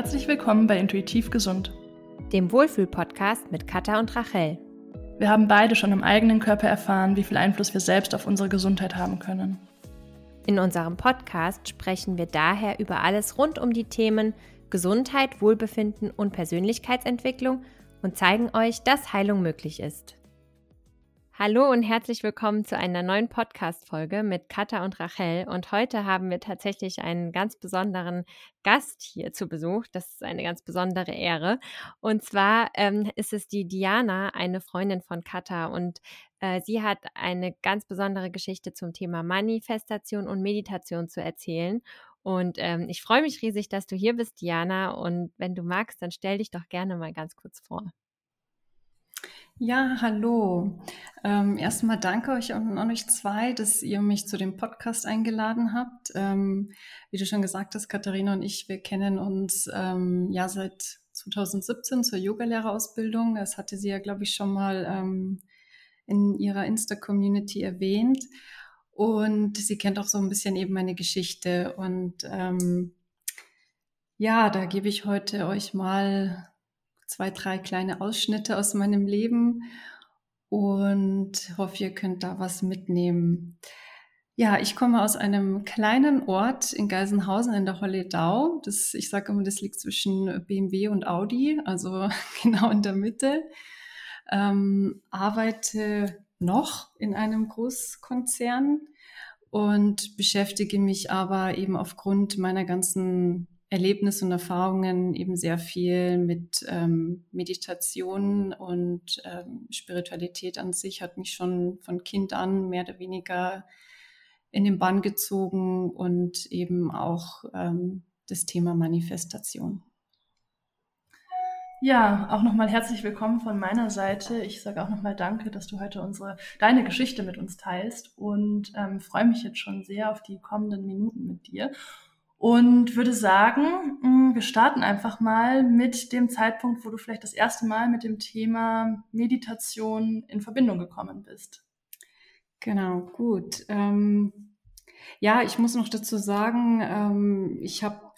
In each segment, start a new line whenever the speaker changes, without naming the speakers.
Herzlich willkommen bei Intuitiv Gesund,
dem Wohlfühl-Podcast mit Katha und Rachel.
Wir haben beide schon im eigenen Körper erfahren, wie viel Einfluss wir selbst auf unsere Gesundheit haben können.
In unserem Podcast sprechen wir daher über alles rund um die Themen Gesundheit, Wohlbefinden und Persönlichkeitsentwicklung und zeigen euch, dass Heilung möglich ist. Hallo und herzlich willkommen zu einer neuen Podcast-Folge mit Katha und Rachel. Und heute haben wir tatsächlich einen ganz besonderen Gast hier zu Besuch. Das ist eine ganz besondere Ehre. Und zwar ähm, ist es die Diana, eine Freundin von Katha. Und äh, sie hat eine ganz besondere Geschichte zum Thema Manifestation und Meditation zu erzählen. Und ähm, ich freue mich riesig, dass du hier bist, Diana. Und wenn du magst, dann stell dich doch gerne mal ganz kurz vor.
Ja, hallo. Ähm, erstmal danke euch und an euch zwei, dass ihr mich zu dem Podcast eingeladen habt. Ähm, wie du schon gesagt hast, Katharina und ich, wir kennen uns ähm, ja seit 2017 zur Yogalehrerausbildung. Das hatte sie ja, glaube ich, schon mal ähm, in ihrer Insta-Community erwähnt. Und sie kennt auch so ein bisschen eben meine Geschichte. Und ähm, ja, da gebe ich heute euch mal zwei, drei kleine Ausschnitte aus meinem Leben und hoffe, ihr könnt da was mitnehmen. Ja, ich komme aus einem kleinen Ort in Geisenhausen in der Holledau. Das, ich sage immer, das liegt zwischen BMW und Audi, also genau in der Mitte. Ähm, arbeite noch in einem Großkonzern und beschäftige mich aber eben aufgrund meiner ganzen Erlebnisse und Erfahrungen eben sehr viel mit ähm, Meditation und ähm, Spiritualität an sich hat mich schon von Kind an mehr oder weniger in den Bann gezogen und eben auch ähm, das Thema Manifestation.
Ja, auch nochmal herzlich willkommen von meiner Seite. Ich sage auch nochmal Danke, dass du heute unsere deine Geschichte mit uns teilst und ähm, freue mich jetzt schon sehr auf die kommenden Minuten mit dir und würde sagen, mm, wir starten einfach mal mit dem Zeitpunkt, wo du vielleicht das erste Mal mit dem Thema Meditation in Verbindung gekommen bist.
Genau, gut. Ähm, ja, ich muss noch dazu sagen, ähm, ich habe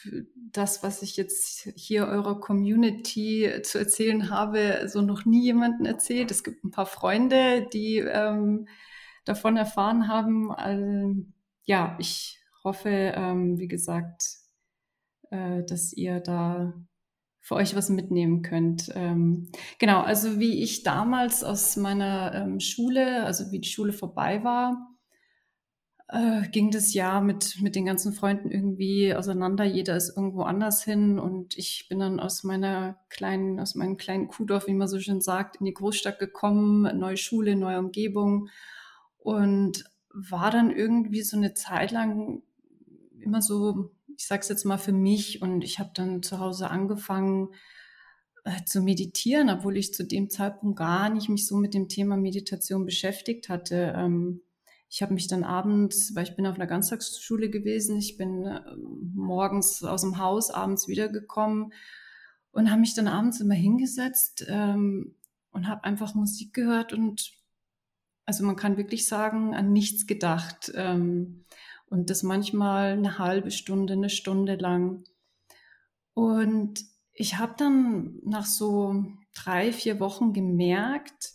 das, was ich jetzt hier eurer Community zu erzählen habe, so noch nie jemanden erzählt. Es gibt ein paar Freunde, die ähm, davon erfahren haben. Also, ja, ich hoffe, ähm, wie gesagt, äh, dass ihr da für euch was mitnehmen könnt. Ähm, genau, also wie ich damals aus meiner ähm, Schule, also wie die Schule vorbei war, äh, ging das Jahr mit, mit den ganzen Freunden irgendwie auseinander. Jeder ist irgendwo anders hin und ich bin dann aus meiner kleinen, aus meinem kleinen Kuhdorf, wie man so schön sagt, in die Großstadt gekommen, neue Schule, neue Umgebung und war dann irgendwie so eine Zeit lang immer so, ich sage es jetzt mal für mich, und ich habe dann zu Hause angefangen äh, zu meditieren, obwohl ich zu dem Zeitpunkt gar nicht mich so mit dem Thema Meditation beschäftigt hatte. Ähm, ich habe mich dann abends, weil ich bin auf einer Ganztagsschule gewesen, ich bin äh, morgens aus dem Haus, abends wiedergekommen und habe mich dann abends immer hingesetzt ähm, und habe einfach Musik gehört und also man kann wirklich sagen, an nichts gedacht. Ähm, und das manchmal eine halbe Stunde, eine Stunde lang. Und ich habe dann nach so drei, vier Wochen gemerkt,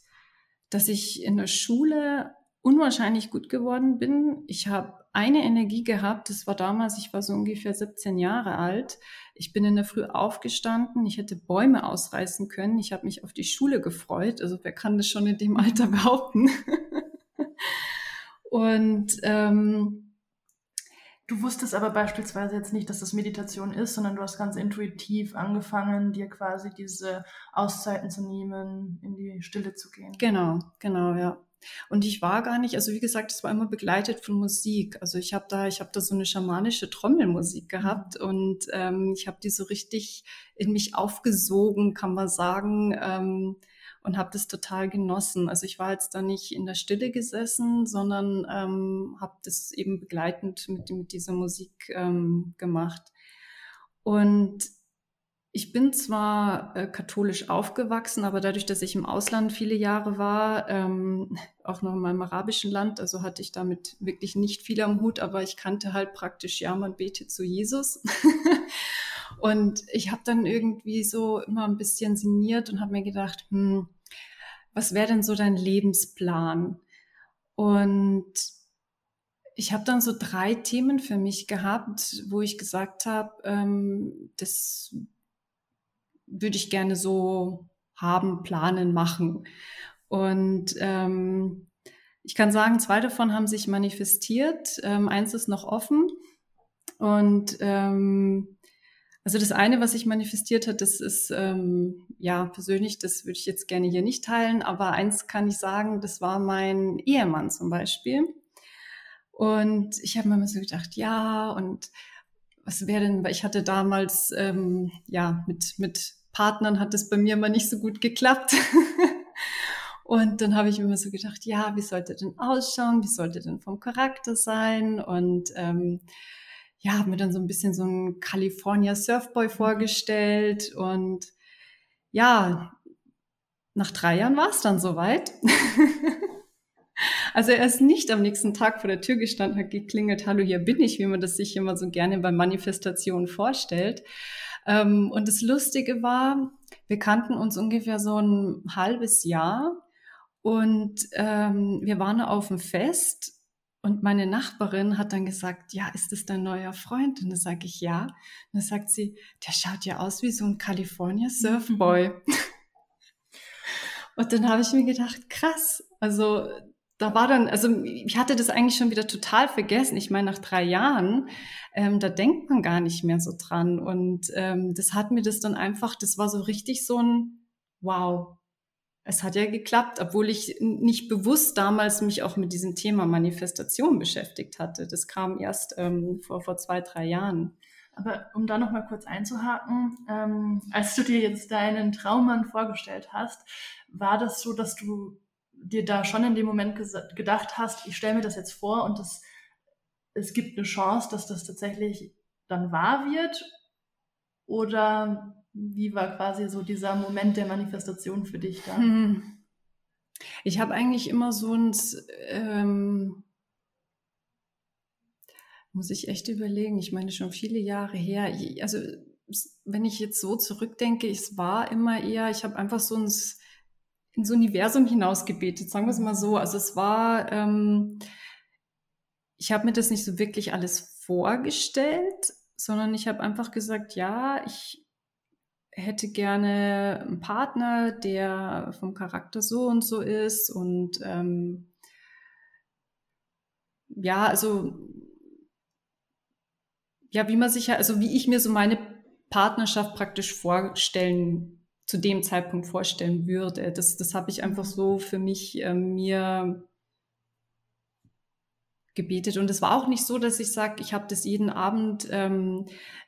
dass ich in der Schule unwahrscheinlich gut geworden bin. Ich habe eine Energie gehabt, das war damals, ich war so ungefähr 17 Jahre alt. Ich bin in der Früh aufgestanden, ich hätte Bäume ausreißen können, ich habe mich auf die Schule gefreut. Also wer kann das schon in dem Alter behaupten? Und ähm,
Du wusstest aber beispielsweise jetzt nicht, dass das Meditation ist, sondern du hast ganz intuitiv angefangen, dir quasi diese Auszeiten zu nehmen, in die Stille zu gehen.
Genau, genau, ja. Und ich war gar nicht, also wie gesagt, es war immer begleitet von Musik. Also ich habe da, ich habe da so eine schamanische Trommelmusik gehabt mhm. und ähm, ich habe die so richtig in mich aufgesogen, kann man sagen. Ähm, und habe das total genossen. Also ich war jetzt da nicht in der Stille gesessen, sondern ähm, habe das eben begleitend mit, mit dieser Musik ähm, gemacht. Und ich bin zwar äh, katholisch aufgewachsen, aber dadurch, dass ich im Ausland viele Jahre war, ähm, auch noch in meinem arabischen Land, also hatte ich damit wirklich nicht viel am Hut, aber ich kannte halt praktisch, ja, man betet zu Jesus. Und ich habe dann irgendwie so immer ein bisschen sinniert und habe mir gedacht, hm, was wäre denn so dein Lebensplan? Und ich habe dann so drei Themen für mich gehabt, wo ich gesagt habe, ähm, das würde ich gerne so haben, planen, machen. Und ähm, ich kann sagen, zwei davon haben sich manifestiert. Ähm, eins ist noch offen. Und ähm, also das eine, was sich manifestiert hat, das ist ähm, ja persönlich, das würde ich jetzt gerne hier nicht teilen, aber eins kann ich sagen, das war mein Ehemann zum Beispiel. Und ich habe mir immer so gedacht, ja, und was wäre denn, weil ich hatte damals, ähm, ja, mit, mit Partnern hat es bei mir immer nicht so gut geklappt. und dann habe ich mir immer so gedacht, ja, wie sollte denn ausschauen? Wie sollte denn vom Charakter sein? Und ähm, ja, habe mir dann so ein bisschen so einen California Surfboy mhm. vorgestellt. Und ja, nach drei Jahren war es dann soweit. Also er ist nicht am nächsten Tag vor der Tür gestanden, hat geklingelt, hallo, hier bin ich, wie man das sich immer so gerne bei Manifestationen vorstellt. Ähm, und das Lustige war, wir kannten uns ungefähr so ein halbes Jahr und ähm, wir waren auf dem Fest und meine Nachbarin hat dann gesagt, ja, ist das dein neuer Freund? Und dann sage ich, ja. Und dann sagt sie, der schaut ja aus wie so ein California Surfboy. und dann habe ich mir gedacht, krass, also da war dann, also ich hatte das eigentlich schon wieder total vergessen. Ich meine, nach drei Jahren, ähm, da denkt man gar nicht mehr so dran. Und ähm, das hat mir das dann einfach, das war so richtig so ein Wow. Es hat ja geklappt, obwohl ich nicht bewusst damals mich auch mit diesem Thema Manifestation beschäftigt hatte. Das kam erst ähm, vor, vor zwei, drei Jahren.
Aber um da noch mal kurz einzuhaken, ähm, als du dir jetzt deinen Traummann vorgestellt hast, war das so, dass du dir da schon in dem Moment gedacht hast, ich stelle mir das jetzt vor und das, es gibt eine Chance, dass das tatsächlich dann wahr wird? Oder wie war quasi so dieser Moment der Manifestation für dich da? Hm.
Ich habe eigentlich immer so ein, ähm, muss ich echt überlegen, ich meine schon viele Jahre her, also wenn ich jetzt so zurückdenke, es war immer eher, ich habe einfach so ein ins Universum hinausgebetet, sagen wir es mal so. Also es war, ähm, ich habe mir das nicht so wirklich alles vorgestellt, sondern ich habe einfach gesagt, ja, ich hätte gerne einen Partner, der vom Charakter so und so ist und ähm, ja, also ja, wie man sich ja, also wie ich mir so meine Partnerschaft praktisch vorstellen zu dem Zeitpunkt vorstellen würde. Das, das habe ich einfach so für mich äh, mir gebetet. Und es war auch nicht so, dass ich sage, ich habe das jeden Abend ähm,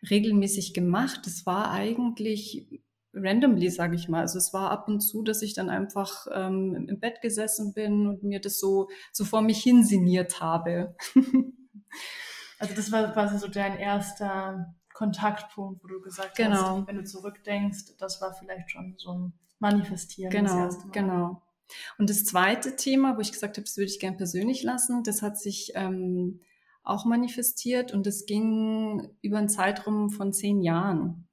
regelmäßig gemacht. Es war eigentlich randomly, sage ich mal. Also es war ab und zu, dass ich dann einfach ähm, im Bett gesessen bin und mir das so, so vor mich hinsiniert habe.
also das war quasi so dein erster Kontaktpunkt, wo du gesagt genau. hast, wenn du zurückdenkst, das war vielleicht schon so ein Manifestieren.
Genau, genau. Und das zweite Thema, wo ich gesagt habe, das würde ich gern persönlich lassen, das hat sich ähm, auch manifestiert und das ging über einen Zeitraum von zehn Jahren.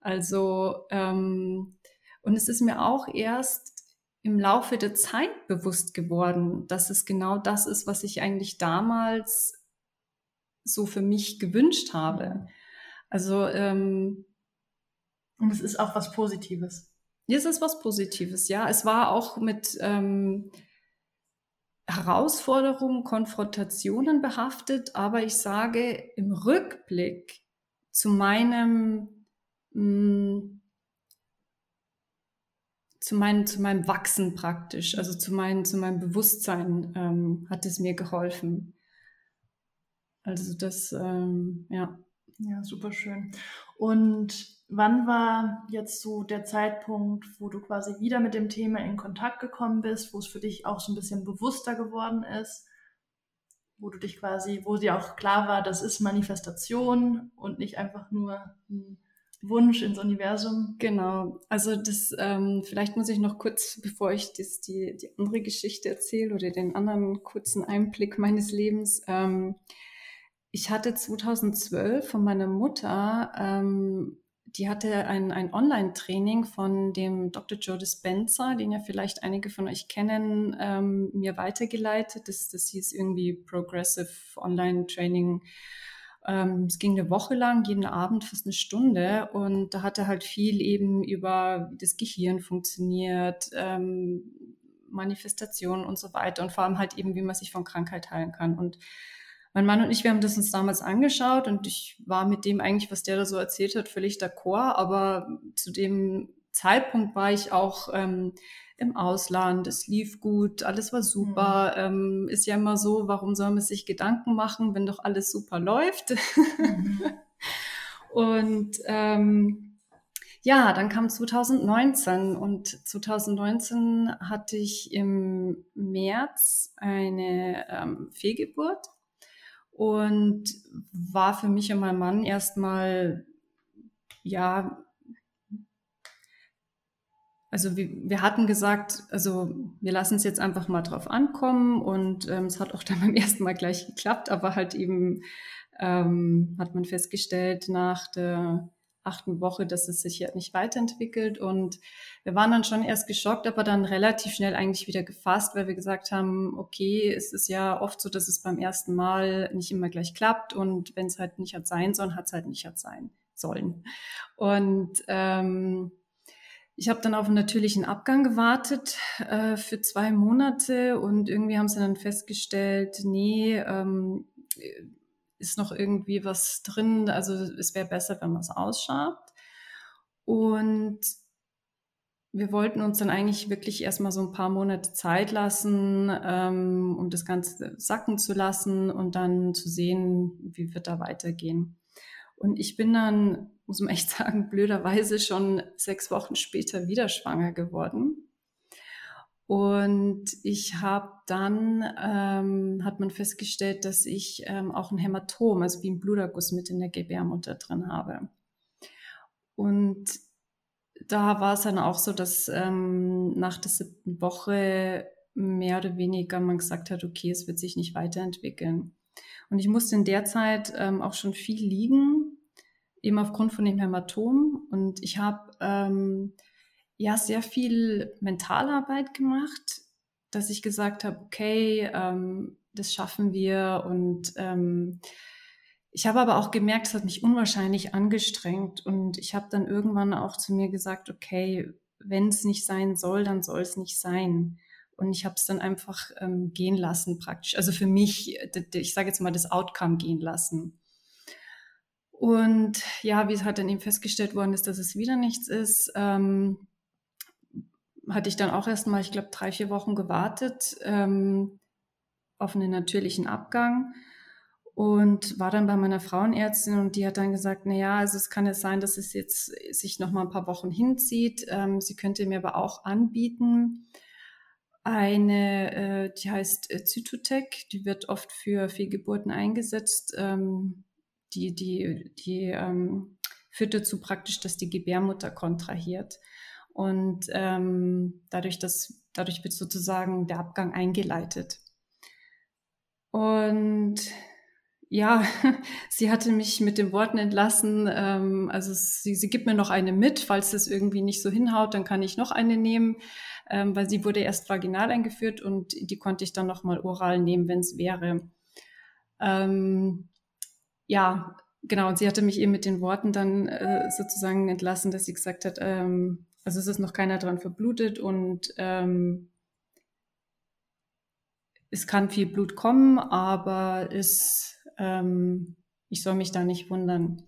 Also, ähm, und es ist mir auch erst im Laufe der Zeit bewusst geworden, dass es genau das ist, was ich eigentlich damals so für mich gewünscht habe. Also ähm,
und es ist auch was Positives.
Es ist was Positives, ja. Es war auch mit ähm, Herausforderungen, Konfrontationen behaftet, aber ich sage im Rückblick zu meinem mh, mm, zu meinem, zu meinem Wachsen praktisch, also zu, mein, zu meinem Bewusstsein ähm, hat es mir geholfen. Also das, ähm, ja.
Ja, super schön. Und wann war jetzt so der Zeitpunkt, wo du quasi wieder mit dem Thema in Kontakt gekommen bist, wo es für dich auch so ein bisschen bewusster geworden ist, wo du dich quasi, wo dir auch klar war, das ist Manifestation und nicht einfach nur ein Wunsch ins Universum?
Genau. Also das, ähm, vielleicht muss ich noch kurz, bevor ich das, die, die andere Geschichte erzähle oder den anderen kurzen Einblick meines Lebens, ähm, ich hatte 2012 von meiner Mutter, ähm, die hatte ein, ein Online-Training von dem Dr. Joe Dispenza, den ja vielleicht einige von euch kennen, ähm, mir weitergeleitet. Das, das hieß irgendwie Progressive Online-Training. Ähm, es ging eine Woche lang, jeden Abend fast eine Stunde. Und da hat er halt viel eben über, wie das Gehirn funktioniert, ähm, Manifestationen und so weiter. Und vor allem halt eben, wie man sich von Krankheit heilen kann. Und mein Mann und ich, wir haben das uns damals angeschaut und ich war mit dem eigentlich, was der da so erzählt hat, völlig d'accord. Aber zu dem Zeitpunkt war ich auch ähm, im Ausland, es lief gut, alles war super. Mhm. Ähm, ist ja immer so, warum soll man sich Gedanken machen, wenn doch alles super läuft? Mhm. und ähm, ja, dann kam 2019 und 2019 hatte ich im März eine ähm, Fehlgeburt und war für mich und meinen Mann erstmal, ja, also wir, wir, hatten gesagt, also wir lassen es jetzt einfach mal drauf ankommen und ähm, es hat auch dann beim ersten Mal gleich geklappt, aber halt eben ähm, hat man festgestellt nach der achten Woche, dass es sich ja nicht weiterentwickelt. Und wir waren dann schon erst geschockt, aber dann relativ schnell eigentlich wieder gefasst, weil wir gesagt haben, okay, es ist ja oft so, dass es beim ersten Mal nicht immer gleich klappt und wenn es halt nicht hat sein sollen, hat es halt nicht hat sein sollen. Und ähm, ich habe dann auf einen natürlichen Abgang gewartet äh, für zwei Monate und irgendwie haben sie dann festgestellt, nee, ähm, ist noch irgendwie was drin. Also es wäre besser, wenn man es ausschabt. Und wir wollten uns dann eigentlich wirklich erstmal so ein paar Monate Zeit lassen, ähm, um das Ganze sacken zu lassen und dann zu sehen, wie wird da weitergehen. Und ich bin dann, muss man echt sagen, blöderweise schon sechs Wochen später wieder schwanger geworden. Und ich habe dann, ähm, hat man festgestellt, dass ich ähm, auch ein Hämatom, also wie ein Bluterguss mit in der Gebärmutter drin habe. Und da war es dann auch so, dass ähm, nach der siebten Woche mehr oder weniger man gesagt hat, okay, es wird sich nicht weiterentwickeln. Und ich musste in der Zeit ähm, auch schon viel liegen, eben aufgrund von dem Hämatom. Und ich habe ähm, ja sehr viel Mentalarbeit gemacht, dass ich gesagt habe, okay, ähm, das schaffen wir. Und ähm, ich habe aber auch gemerkt, es hat mich unwahrscheinlich angestrengt. Und ich habe dann irgendwann auch zu mir gesagt, okay, wenn es nicht sein soll, dann soll es nicht sein. Und ich habe es dann einfach ähm, gehen lassen praktisch. Also für mich, ich sage jetzt mal, das Outcome gehen lassen. Und ja, wie es halt dann eben festgestellt worden ist, dass es wieder nichts ist, ähm, hatte ich dann auch erstmal, ich glaube, drei, vier Wochen gewartet ähm, auf einen natürlichen Abgang und war dann bei meiner Frauenärztin und die hat dann gesagt, na ja, also es kann ja sein, dass es jetzt sich noch mal ein paar Wochen hinzieht. Ähm, sie könnte mir aber auch anbieten eine, äh, die heißt äh, Zytotec, die wird oft für Fehlgeburten eingesetzt. Ähm, die die, die ähm, führt dazu praktisch, dass die Gebärmutter kontrahiert. Und ähm, dadurch, dass, dadurch wird sozusagen der Abgang eingeleitet. Und ja, sie hatte mich mit den Worten entlassen. Ähm, also sie, sie gibt mir noch eine mit, falls es irgendwie nicht so hinhaut, dann kann ich noch eine nehmen, ähm, weil sie wurde erst vaginal eingeführt und die konnte ich dann noch mal oral nehmen, wenn es wäre. Ähm, ja, genau. Und sie hatte mich eben mit den Worten dann äh, sozusagen entlassen, dass sie gesagt hat, ähm, also es ist noch keiner dran verblutet und ähm, es kann viel Blut kommen, aber es, ähm, ich soll mich da nicht wundern.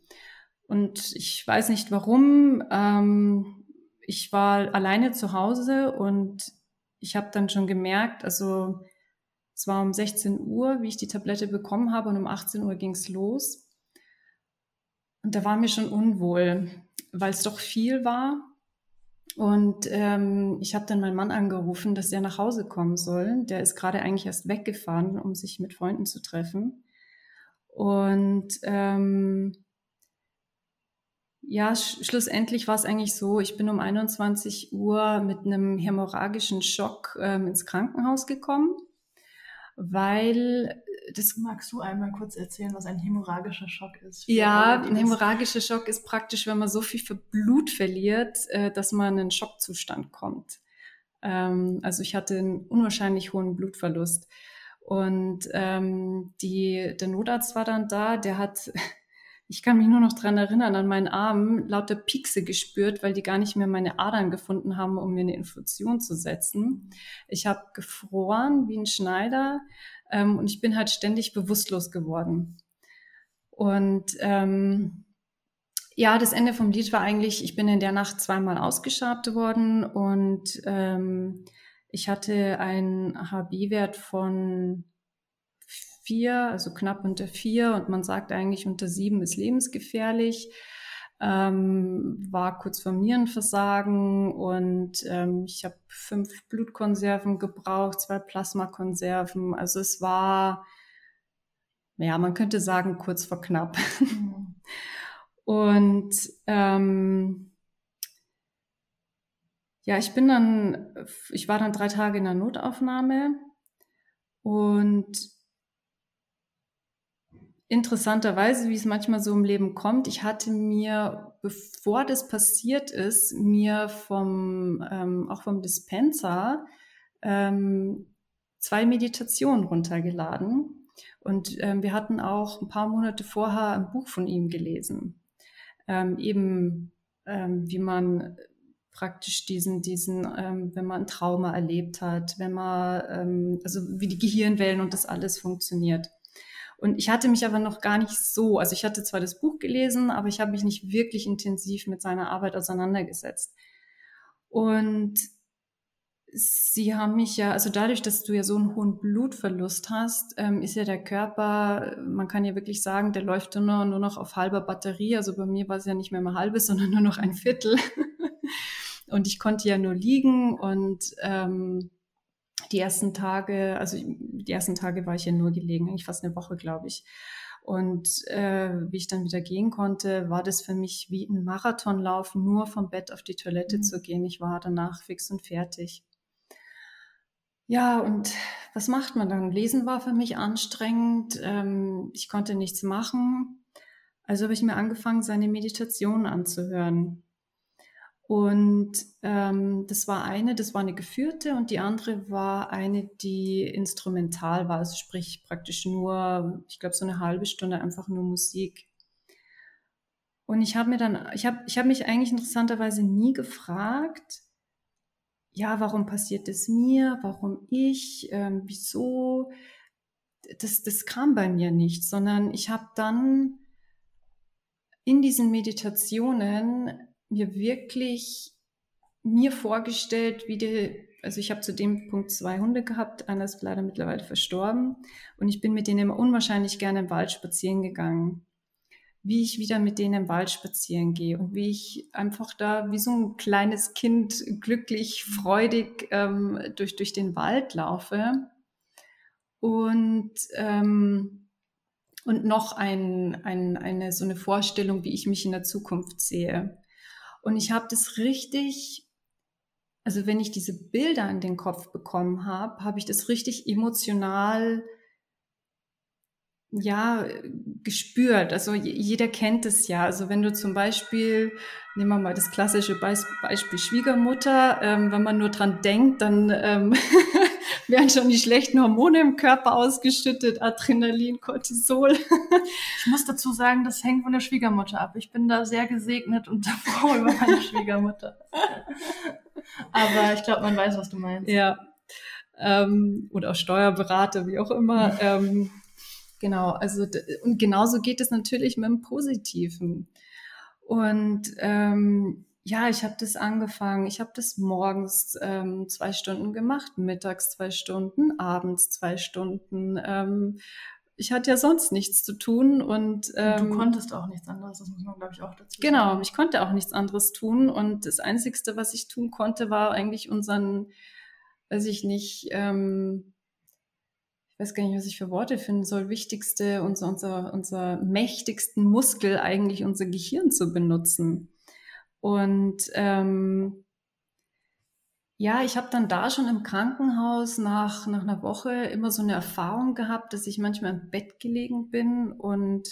Und ich weiß nicht warum. Ähm, ich war alleine zu Hause und ich habe dann schon gemerkt, also es war um 16 Uhr, wie ich die Tablette bekommen habe und um 18 Uhr ging es los. Und da war mir schon unwohl, weil es doch viel war und ähm, ich habe dann meinen Mann angerufen, dass er nach Hause kommen soll. Der ist gerade eigentlich erst weggefahren, um sich mit Freunden zu treffen. Und ähm, ja, sch schlussendlich war es eigentlich so, ich bin um 21 Uhr mit einem hämorrhagischen Schock ähm, ins Krankenhaus gekommen, weil
das magst du einmal kurz erzählen, was ein hämorrhagischer Schock ist.
Ja, ein hämorrhagischer Schock ist praktisch, wenn man so viel für Blut verliert, äh, dass man in einen Schockzustand kommt. Ähm, also ich hatte einen unwahrscheinlich hohen Blutverlust. Und ähm, die, der Notarzt war dann da, der hat, ich kann mich nur noch dran erinnern, an meinen Armen lauter Piekse gespürt, weil die gar nicht mehr meine Adern gefunden haben, um mir eine Infusion zu setzen. Ich habe gefroren wie ein Schneider ähm, und ich bin halt ständig bewusstlos geworden. Und ähm, ja, das Ende vom Lied war eigentlich, ich bin in der Nacht zweimal ausgeschabt worden und ähm, ich hatte einen HB-Wert von vier, also knapp unter vier und man sagt eigentlich unter sieben ist lebensgefährlich. Ähm, war kurz vor Nierenversagen und ähm, ich habe fünf Blutkonserven gebraucht, zwei Plasmakonserven. Also es war, ja, man könnte sagen, kurz vor knapp. Mhm. und ähm, ja, ich bin dann, ich war dann drei Tage in der Notaufnahme und interessanterweise, wie es manchmal so im Leben kommt, ich hatte mir, bevor das passiert ist, mir vom, ähm, auch vom Dispenser ähm, zwei Meditationen runtergeladen. Und ähm, wir hatten auch ein paar Monate vorher ein Buch von ihm gelesen. Ähm, eben, ähm, wie man praktisch diesen, diesen, ähm, wenn man ein Trauma erlebt hat, wenn man, ähm, also wie die Gehirnwellen und das alles funktioniert. Und ich hatte mich aber noch gar nicht so, also ich hatte zwar das Buch gelesen, aber ich habe mich nicht wirklich intensiv mit seiner Arbeit auseinandergesetzt. Und Sie haben mich ja, also dadurch, dass du ja so einen hohen Blutverlust hast, ähm, ist ja der Körper, man kann ja wirklich sagen, der läuft nur, nur noch auf halber Batterie. Also bei mir war es ja nicht mehr mal halbes, sondern nur noch ein Viertel. Und ich konnte ja nur liegen und ähm, die ersten Tage, also die ersten Tage war ich ja nur gelegen, eigentlich fast eine Woche, glaube ich. Und äh, wie ich dann wieder gehen konnte, war das für mich wie ein Marathonlauf, nur vom Bett auf die Toilette mhm. zu gehen. Ich war danach fix und fertig. Ja, und was macht man dann? Lesen war für mich anstrengend. Ähm, ich konnte nichts machen. Also habe ich mir angefangen, seine Meditation anzuhören. Und ähm, das war eine, das war eine geführte und die andere war eine, die instrumental war, also sprich praktisch nur, ich glaube, so eine halbe Stunde einfach nur Musik. Und ich habe mir dann, ich habe ich hab mich eigentlich interessanterweise nie gefragt, ja, warum passiert es mir, warum ich, ähm, wieso, das, das kam bei mir nicht, sondern ich habe dann in diesen Meditationen mir wirklich mir vorgestellt, wie die, also ich habe zu dem Punkt zwei Hunde gehabt, einer ist leider mittlerweile verstorben und ich bin mit denen immer unwahrscheinlich gerne im Wald spazieren gegangen. Wie ich wieder mit denen im Wald spazieren gehe und wie ich einfach da wie so ein kleines Kind glücklich, freudig ähm, durch, durch den Wald laufe. Und ähm, und noch ein, ein, eine so eine Vorstellung, wie ich mich in der Zukunft sehe. Und ich habe das richtig, also wenn ich diese Bilder in den Kopf bekommen habe, habe ich das richtig emotional ja, gespürt. Also jeder kennt es ja. Also wenn du zum Beispiel, nehmen wir mal das klassische Beispiel Schwiegermutter, ähm, wenn man nur dran denkt, dann ähm, werden schon die schlechten Hormone im Körper ausgeschüttet, Adrenalin, Cortisol.
ich muss dazu sagen, das hängt von der Schwiegermutter ab. Ich bin da sehr gesegnet und froh über meine Schwiegermutter. Aber ich glaube, man weiß, was du meinst.
Ja. Ähm, oder auch Steuerberater, wie auch immer. ähm, genau, also und genauso geht es natürlich mit dem Positiven. Und ähm, ja, ich habe das angefangen. Ich habe das morgens ähm, zwei Stunden gemacht, mittags zwei Stunden, abends zwei Stunden. Ähm, ich hatte ja sonst nichts zu tun und
ähm, du konntest auch nichts anderes. Das muss man, glaube ich, auch dazu
genau, sagen. Genau, ich konnte auch nichts anderes tun und das Einzigste, was ich tun konnte, war eigentlich unseren, weiß ich nicht, ähm, ich weiß gar nicht, was ich für Worte finden soll, wichtigste, unser, unser, unser mächtigsten Muskel eigentlich unser Gehirn zu benutzen. Und ähm, Ja, ich habe dann da schon im Krankenhaus nach, nach einer Woche immer so eine Erfahrung gehabt, dass ich manchmal im Bett gelegen bin und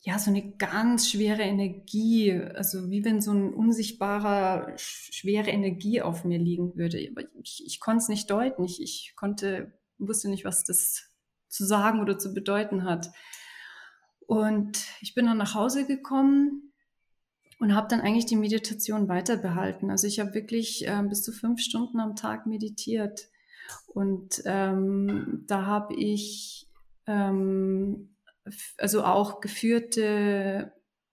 ja, so eine ganz schwere Energie, also wie wenn so ein unsichtbarer, schwere Energie auf mir liegen würde. Aber ich, ich konnte es nicht deuten. Ich, ich konnte, wusste nicht, was das zu sagen oder zu bedeuten hat. Und ich bin dann nach Hause gekommen und habe dann eigentlich die Meditation weiter behalten. Also ich habe wirklich äh, bis zu fünf Stunden am Tag meditiert. Und ähm, da habe ich ähm, also auch geführte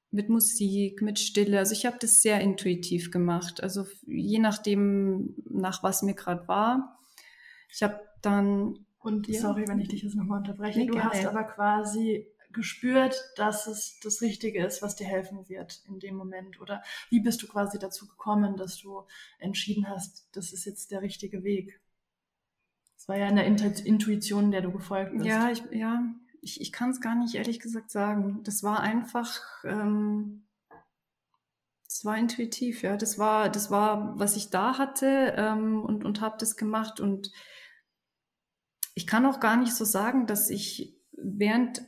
mit Musik, mit Stille. Also ich habe das sehr intuitiv gemacht. Also je nachdem, nach was mir gerade war. Ich habe dann.
Und ja. sorry, wenn ich dich jetzt nochmal unterbreche. Nee, du hast aber quasi gespürt, dass es das Richtige ist, was dir helfen wird in dem Moment? Oder wie bist du quasi dazu gekommen, dass du entschieden hast, das ist jetzt der richtige Weg? Es war ja eine Intuition, der du gefolgt bist.
Ja, ich, ja, ich, ich kann es gar nicht ehrlich gesagt sagen. Das war einfach, ähm, das war intuitiv, ja. Das war, das war, was ich da hatte ähm, und, und habe das gemacht. Und ich kann auch gar nicht so sagen, dass ich während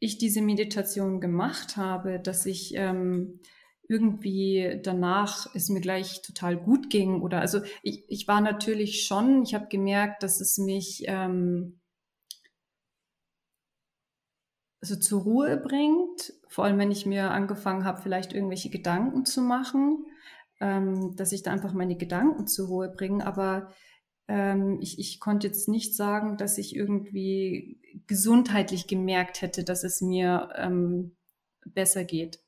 ich diese Meditation gemacht habe, dass ich ähm, irgendwie danach es mir gleich total gut ging oder also ich, ich war natürlich schon, ich habe gemerkt, dass es mich ähm, also zur Ruhe bringt, vor allem wenn ich mir angefangen habe, vielleicht irgendwelche Gedanken zu machen, ähm, dass ich da einfach meine Gedanken zur Ruhe bringe, aber ich, ich konnte jetzt nicht sagen, dass ich irgendwie gesundheitlich gemerkt hätte, dass es mir ähm, besser geht.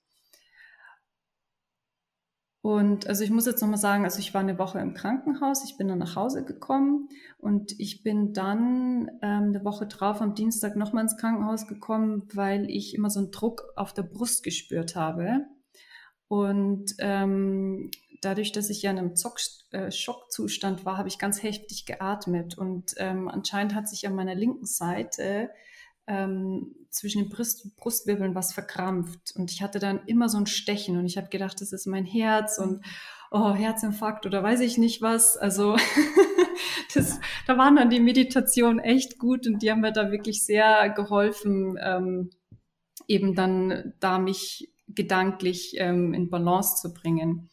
Und also ich muss jetzt nochmal sagen, also ich war eine Woche im Krankenhaus, ich bin dann nach Hause gekommen und ich bin dann ähm, eine Woche drauf am Dienstag nochmal ins Krankenhaus gekommen, weil ich immer so einen Druck auf der Brust gespürt habe. Und ähm, dadurch, dass ich ja in einem Zock, äh, Schockzustand war, habe ich ganz heftig geatmet. Und ähm, anscheinend hat sich an meiner linken Seite ähm, zwischen den Brust, Brustwirbeln was verkrampft. Und ich hatte dann immer so ein Stechen und ich habe gedacht, das ist mein Herz und oh, Herzinfarkt oder weiß ich nicht was. Also das, da waren dann die Meditationen echt gut und die haben mir da wirklich sehr geholfen, ähm, eben dann da mich gedanklich ähm, in Balance zu bringen.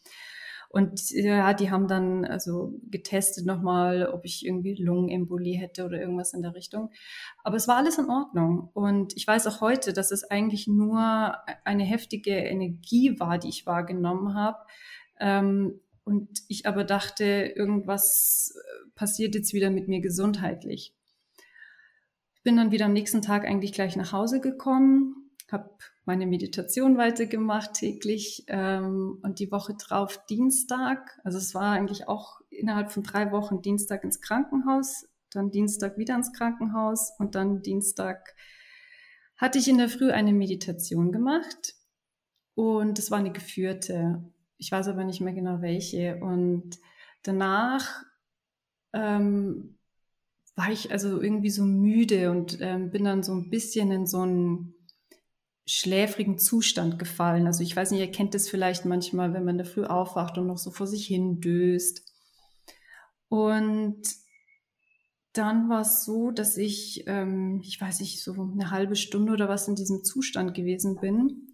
Und ja, die haben dann also getestet nochmal, ob ich irgendwie Lungenembolie hätte oder irgendwas in der Richtung. Aber es war alles in Ordnung. Und ich weiß auch heute, dass es eigentlich nur eine heftige Energie war, die ich wahrgenommen habe. Ähm, und ich aber dachte, irgendwas äh, passiert jetzt wieder mit mir gesundheitlich. Ich bin dann wieder am nächsten Tag eigentlich gleich nach Hause gekommen, habe meine Meditation weitergemacht täglich ähm, und die Woche drauf Dienstag, also es war eigentlich auch innerhalb von drei Wochen Dienstag ins Krankenhaus, dann Dienstag wieder ins Krankenhaus und dann Dienstag hatte ich in der Früh eine Meditation gemacht. Und es war eine geführte. Ich weiß aber nicht mehr genau welche. Und danach ähm, war ich also irgendwie so müde und ähm, bin dann so ein bisschen in so ein schläfrigen Zustand gefallen. Also ich weiß nicht, ihr kennt das vielleicht manchmal, wenn man da früh aufwacht und noch so vor sich hin döst. Und dann war es so, dass ich, ähm, ich weiß nicht, so eine halbe Stunde oder was in diesem Zustand gewesen bin.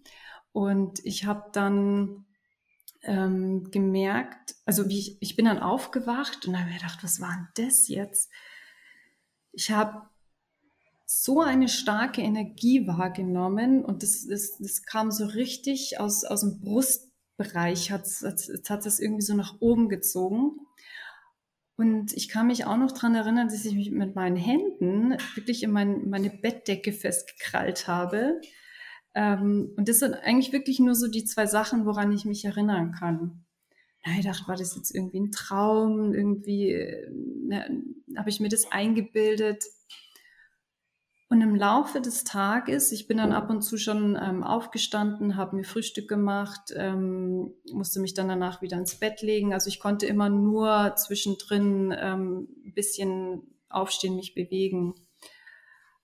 Und ich habe dann ähm, gemerkt, also wie ich, ich bin dann aufgewacht und habe mir gedacht, was war denn das jetzt? Ich habe so eine starke Energie wahrgenommen und das, das, das kam so richtig aus, aus dem Brustbereich, hat, das irgendwie so nach oben gezogen. Und ich kann mich auch noch dran erinnern, dass ich mich mit meinen Händen wirklich in mein, meine Bettdecke festgekrallt habe. Ähm, und das sind eigentlich wirklich nur so die zwei Sachen, woran ich mich erinnern kann. Ja, ich dachte, war das jetzt irgendwie ein Traum? Irgendwie äh, ne, habe ich mir das eingebildet? Und im Laufe des Tages, ich bin dann ab und zu schon ähm, aufgestanden, habe mir Frühstück gemacht, ähm, musste mich dann danach wieder ins Bett legen. Also ich konnte immer nur zwischendrin ähm, ein bisschen aufstehen, mich bewegen.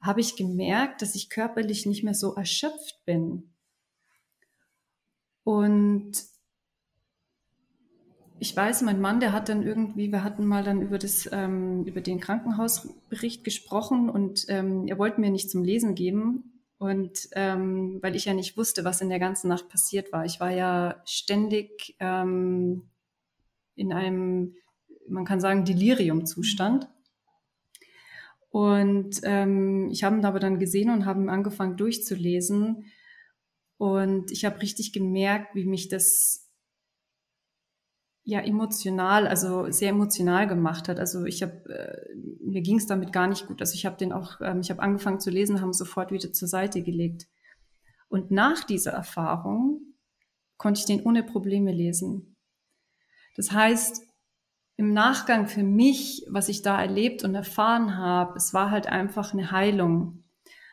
Habe ich gemerkt, dass ich körperlich nicht mehr so erschöpft bin. Und ich weiß, mein Mann, der hat dann irgendwie, wir hatten mal dann über das, ähm, über den Krankenhausbericht gesprochen und ähm, er wollte mir nicht zum Lesen geben. Und ähm, weil ich ja nicht wusste, was in der ganzen Nacht passiert war. Ich war ja ständig ähm, in einem, man kann sagen, Deliriumzustand. Und ähm, ich habe ihn aber dann gesehen und habe angefangen durchzulesen. Und ich habe richtig gemerkt, wie mich das ja emotional, also sehr emotional gemacht hat. Also ich habe, äh, mir ging es damit gar nicht gut. Also ich habe den auch, ähm, ich habe angefangen zu lesen, haben sofort wieder zur Seite gelegt. Und nach dieser Erfahrung konnte ich den ohne Probleme lesen. Das heißt, im Nachgang für mich, was ich da erlebt und erfahren habe, es war halt einfach eine Heilung.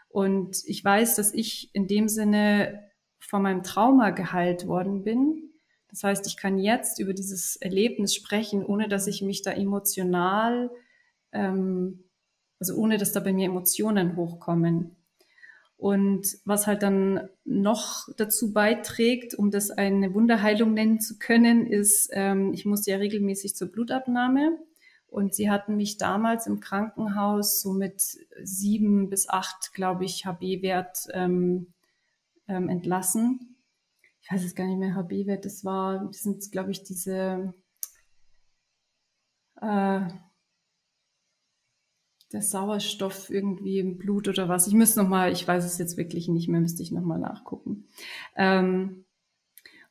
Und ich weiß, dass ich in dem Sinne von meinem Trauma geheilt worden bin, das heißt, ich kann jetzt über dieses Erlebnis sprechen, ohne dass ich mich da emotional, ähm, also ohne dass da bei mir Emotionen hochkommen. Und was halt dann noch dazu beiträgt, um das eine Wunderheilung nennen zu können, ist, ähm, ich musste ja regelmäßig zur Blutabnahme. Und sie hatten mich damals im Krankenhaus so mit sieben bis acht, glaube ich, HB-Wert ähm, ähm, entlassen ich weiß es gar nicht mehr, HB-Wert, das war, das sind, glaube ich, diese, äh, der Sauerstoff irgendwie im Blut oder was. Ich müsste nochmal, ich weiß es jetzt wirklich nicht mehr, müsste ich nochmal nachgucken. Ähm,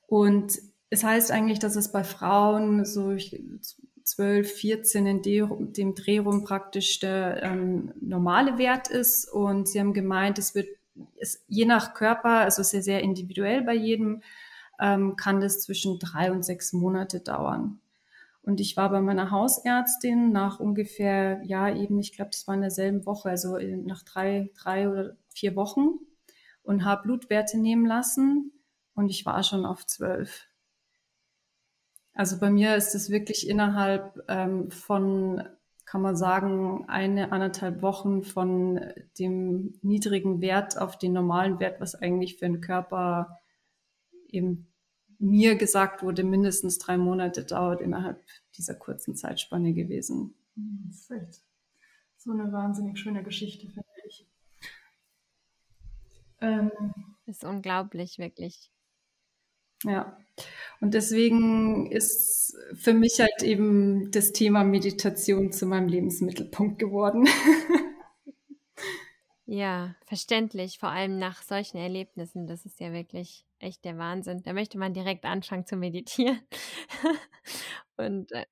und es heißt eigentlich, dass es bei Frauen so 12, 14 in dem Dreh rum praktisch der ähm, normale Wert ist. Und sie haben gemeint, es wird ist je nach Körper, also sehr, sehr individuell bei jedem, ähm, kann das zwischen drei und sechs Monate dauern. Und ich war bei meiner Hausärztin nach ungefähr, ja, eben, ich glaube, das war in derselben Woche, also nach drei, drei oder vier Wochen und habe Blutwerte nehmen lassen und ich war schon auf zwölf. Also bei mir ist es wirklich innerhalb ähm, von kann man sagen, eine, anderthalb Wochen von dem niedrigen Wert auf den normalen Wert, was eigentlich für den Körper eben mir gesagt wurde, mindestens drei Monate dauert innerhalb dieser kurzen Zeitspanne gewesen.
Das ist echt so eine wahnsinnig schöne Geschichte, finde ich.
Ähm, das ist unglaublich, wirklich.
Ja. Und deswegen ist für mich halt eben das Thema Meditation zu meinem Lebensmittelpunkt geworden.
ja, verständlich, vor allem nach solchen Erlebnissen. Das ist ja wirklich echt der Wahnsinn. Da möchte man direkt anfangen zu meditieren. Und äh,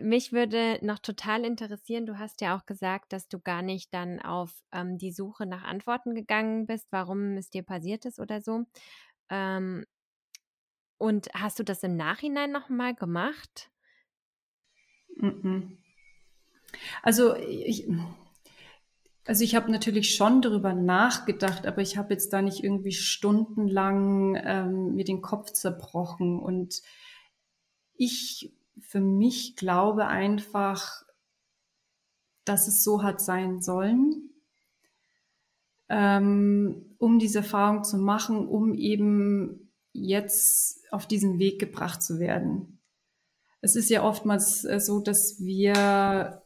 mich würde noch total interessieren, du hast ja auch gesagt, dass du gar nicht dann auf ähm, die Suche nach Antworten gegangen bist, warum es dir passiert ist oder so. Ähm, und hast du das im Nachhinein nochmal gemacht?
Also ich, also ich habe natürlich schon darüber nachgedacht, aber ich habe jetzt da nicht irgendwie stundenlang ähm, mir den Kopf zerbrochen. Und ich für mich glaube einfach, dass es so hat sein sollen, ähm, um diese Erfahrung zu machen, um eben jetzt auf diesen Weg gebracht zu werden. Es ist ja oftmals äh, so, dass wir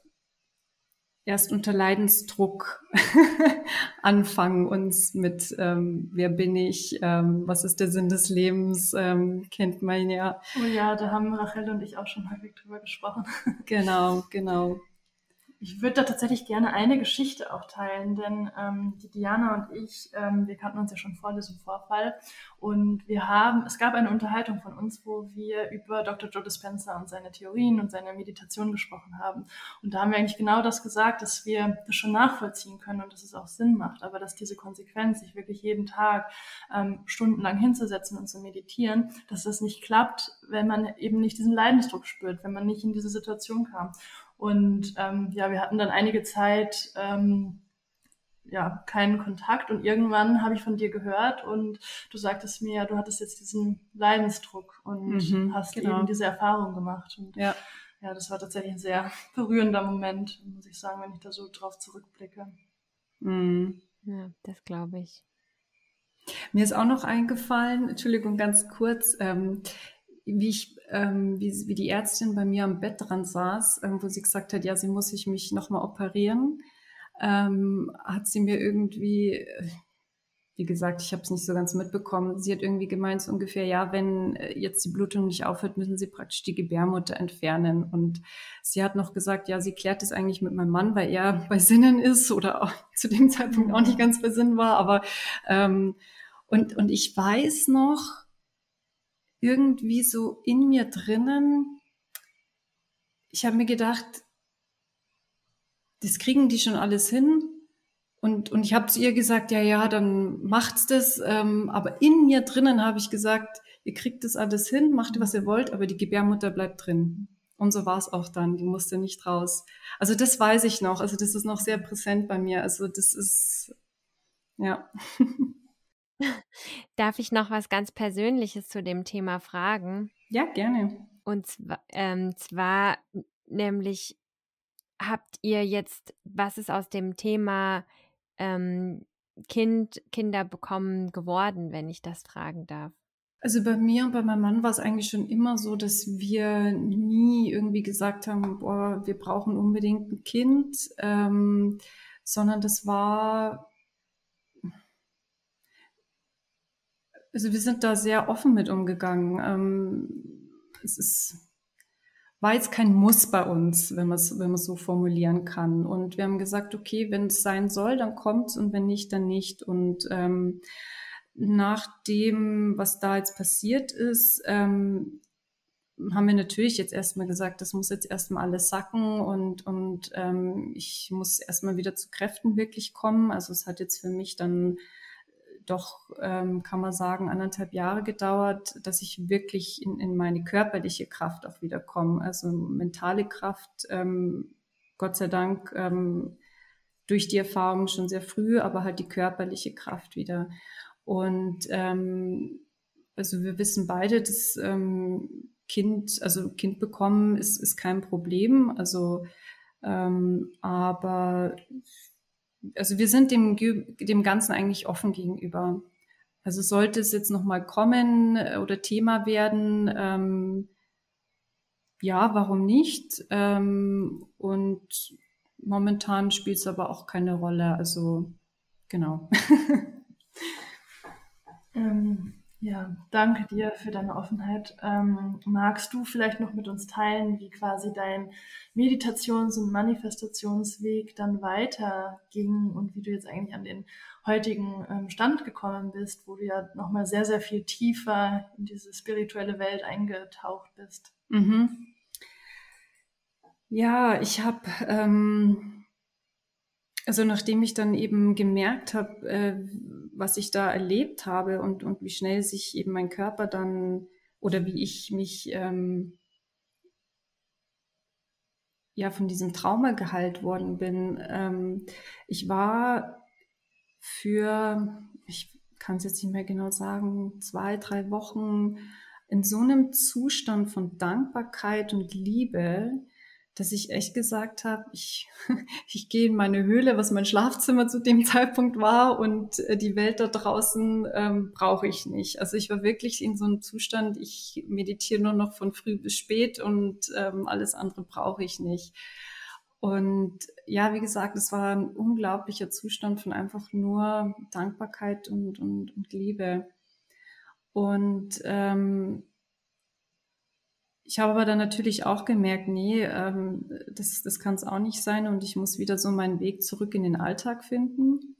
erst unter Leidensdruck anfangen, uns mit ähm, wer bin ich, ähm, was ist der Sinn des Lebens, ähm, kennt man ja.
Oh ja, da haben Rachel und ich auch schon häufig drüber gesprochen.
genau, genau.
Ich würde da tatsächlich gerne eine Geschichte auch teilen, denn ähm, die Diana und ich, ähm, wir kannten uns ja schon vor diesem Vorfall und wir haben, es gab eine Unterhaltung von uns, wo wir über Dr. Joe Dispenza und seine Theorien und seine Meditation gesprochen haben. Und da haben wir eigentlich genau das gesagt, dass wir das schon nachvollziehen können und dass es auch Sinn macht, aber dass diese Konsequenz, sich wirklich jeden Tag ähm, stundenlang hinzusetzen und zu meditieren, dass das nicht klappt, wenn man eben nicht diesen Leidensdruck spürt, wenn man nicht in diese Situation kam. Und ähm, ja, wir hatten dann einige Zeit ähm, ja, keinen Kontakt und irgendwann habe ich von dir gehört und du sagtest mir, ja, du hattest jetzt diesen Leidensdruck und mhm, hast genau. eben diese Erfahrung gemacht. Und ja. ja, das war tatsächlich ein sehr berührender Moment, muss ich sagen, wenn ich da so drauf zurückblicke.
Mhm. Ja, das glaube ich.
Mir ist auch noch eingefallen, Entschuldigung, ganz kurz, ähm, wie ich, ähm, wie, wie die Ärztin bei mir am Bett dran saß, ähm, wo sie gesagt hat, ja, sie muss ich mich nochmal operieren, ähm, hat sie mir irgendwie, wie gesagt, ich habe es nicht so ganz mitbekommen. Sie hat irgendwie gemeint, so ungefähr, ja, wenn äh, jetzt die Blutung nicht aufhört, müssen sie praktisch die Gebärmutter entfernen. Und sie hat noch gesagt, ja, sie klärt das eigentlich mit meinem Mann, weil er bei Sinnen ist oder auch zu dem Zeitpunkt auch nicht ganz bei Sinnen war. Aber ähm, und, und ich weiß noch, irgendwie so in mir drinnen, ich habe mir gedacht, das kriegen die schon alles hin. Und, und ich habe zu ihr gesagt, ja, ja, dann macht's das. Ähm, aber in mir drinnen habe ich gesagt, ihr kriegt das alles hin, macht was ihr wollt, aber die Gebärmutter bleibt drin. Und so war es auch dann. Die musste nicht raus. Also das weiß ich noch. Also das ist noch sehr präsent bei mir. Also das ist, ja.
Darf ich noch was ganz Persönliches zu dem Thema fragen?
Ja, gerne.
Und zwar, ähm, zwar nämlich habt ihr jetzt, was ist aus dem Thema ähm, Kind, Kinder bekommen geworden, wenn ich das fragen darf?
Also bei mir und bei meinem Mann war es eigentlich schon immer so, dass wir nie irgendwie gesagt haben, boah, wir brauchen unbedingt ein Kind, ähm, sondern das war Also wir sind da sehr offen mit umgegangen. Ähm, es ist, war jetzt kein Muss bei uns, wenn man es wenn man so formulieren kann. Und wir haben gesagt, okay, wenn es sein soll, dann kommt's und wenn nicht, dann nicht. Und ähm, nach dem, was da jetzt passiert ist, ähm, haben wir natürlich jetzt erstmal gesagt, das muss jetzt erstmal alles sacken und, und ähm, ich muss erstmal wieder zu Kräften wirklich kommen. Also es hat jetzt für mich dann doch, ähm, kann man sagen, anderthalb Jahre gedauert, dass ich wirklich in, in meine körperliche Kraft auch wieder komme. Also mentale Kraft, ähm, Gott sei Dank, ähm, durch die Erfahrung schon sehr früh, aber halt die körperliche Kraft wieder. Und ähm, also wir wissen beide, dass ähm, Kind, also Kind bekommen ist, ist kein Problem. Also ähm, aber also wir sind dem, dem Ganzen eigentlich offen gegenüber. Also sollte es jetzt nochmal kommen äh, oder Thema werden, ähm, ja, warum nicht? Ähm, und momentan spielt es aber auch keine Rolle. Also genau.
ähm, ja, danke dir für deine Offenheit. Ähm, magst du vielleicht noch mit uns teilen, wie quasi dein Meditations- und Manifestationsweg dann weiterging und wie du jetzt eigentlich an den heutigen ähm, Stand gekommen bist, wo du ja nochmal sehr, sehr viel tiefer in diese spirituelle Welt eingetaucht bist?
Mhm. Ja, ich habe ähm, also nachdem ich dann eben gemerkt habe, äh, was ich da erlebt habe und, und wie schnell sich eben mein Körper dann oder wie ich mich ähm, ja von diesem Trauma geheilt worden bin. Ähm, ich war für, ich kann es jetzt nicht mehr genau sagen, zwei, drei Wochen in so einem Zustand von Dankbarkeit und Liebe, dass ich echt gesagt habe, ich, ich gehe in meine Höhle, was mein Schlafzimmer zu dem Zeitpunkt war und äh, die Welt da draußen ähm, brauche ich nicht. Also ich war wirklich in so einem Zustand, ich meditiere nur noch von früh bis spät und ähm, alles andere brauche ich nicht. Und ja, wie gesagt, es war ein unglaublicher Zustand von einfach nur Dankbarkeit und, und, und Liebe. Und ähm, ich habe aber dann natürlich auch gemerkt, nee, ähm, das, das kann es auch nicht sein und ich muss wieder so meinen Weg zurück in den Alltag finden.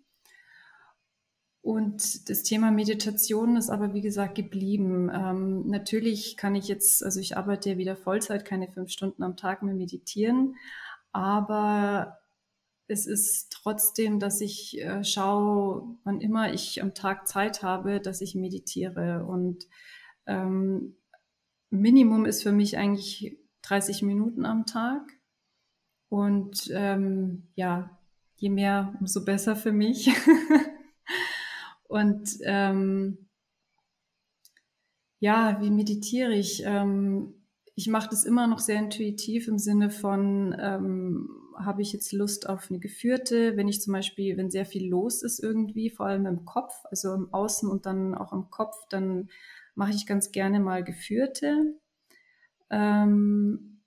Und das Thema Meditation ist aber, wie gesagt, geblieben. Ähm, natürlich kann ich jetzt, also ich arbeite ja wieder Vollzeit, keine fünf Stunden am Tag mehr meditieren, aber es ist trotzdem, dass ich äh, schaue, wann immer ich am Tag Zeit habe, dass ich meditiere und ähm, Minimum ist für mich eigentlich 30 Minuten am Tag. Und ähm, ja, je mehr, umso besser für mich. und ähm, ja, wie meditiere ich? Ähm, ich mache das immer noch sehr intuitiv im Sinne von, ähm, habe ich jetzt Lust auf eine geführte, wenn ich zum Beispiel, wenn sehr viel los ist irgendwie, vor allem im Kopf, also im Außen und dann auch im Kopf, dann mache ich ganz gerne mal geführte. Ähm,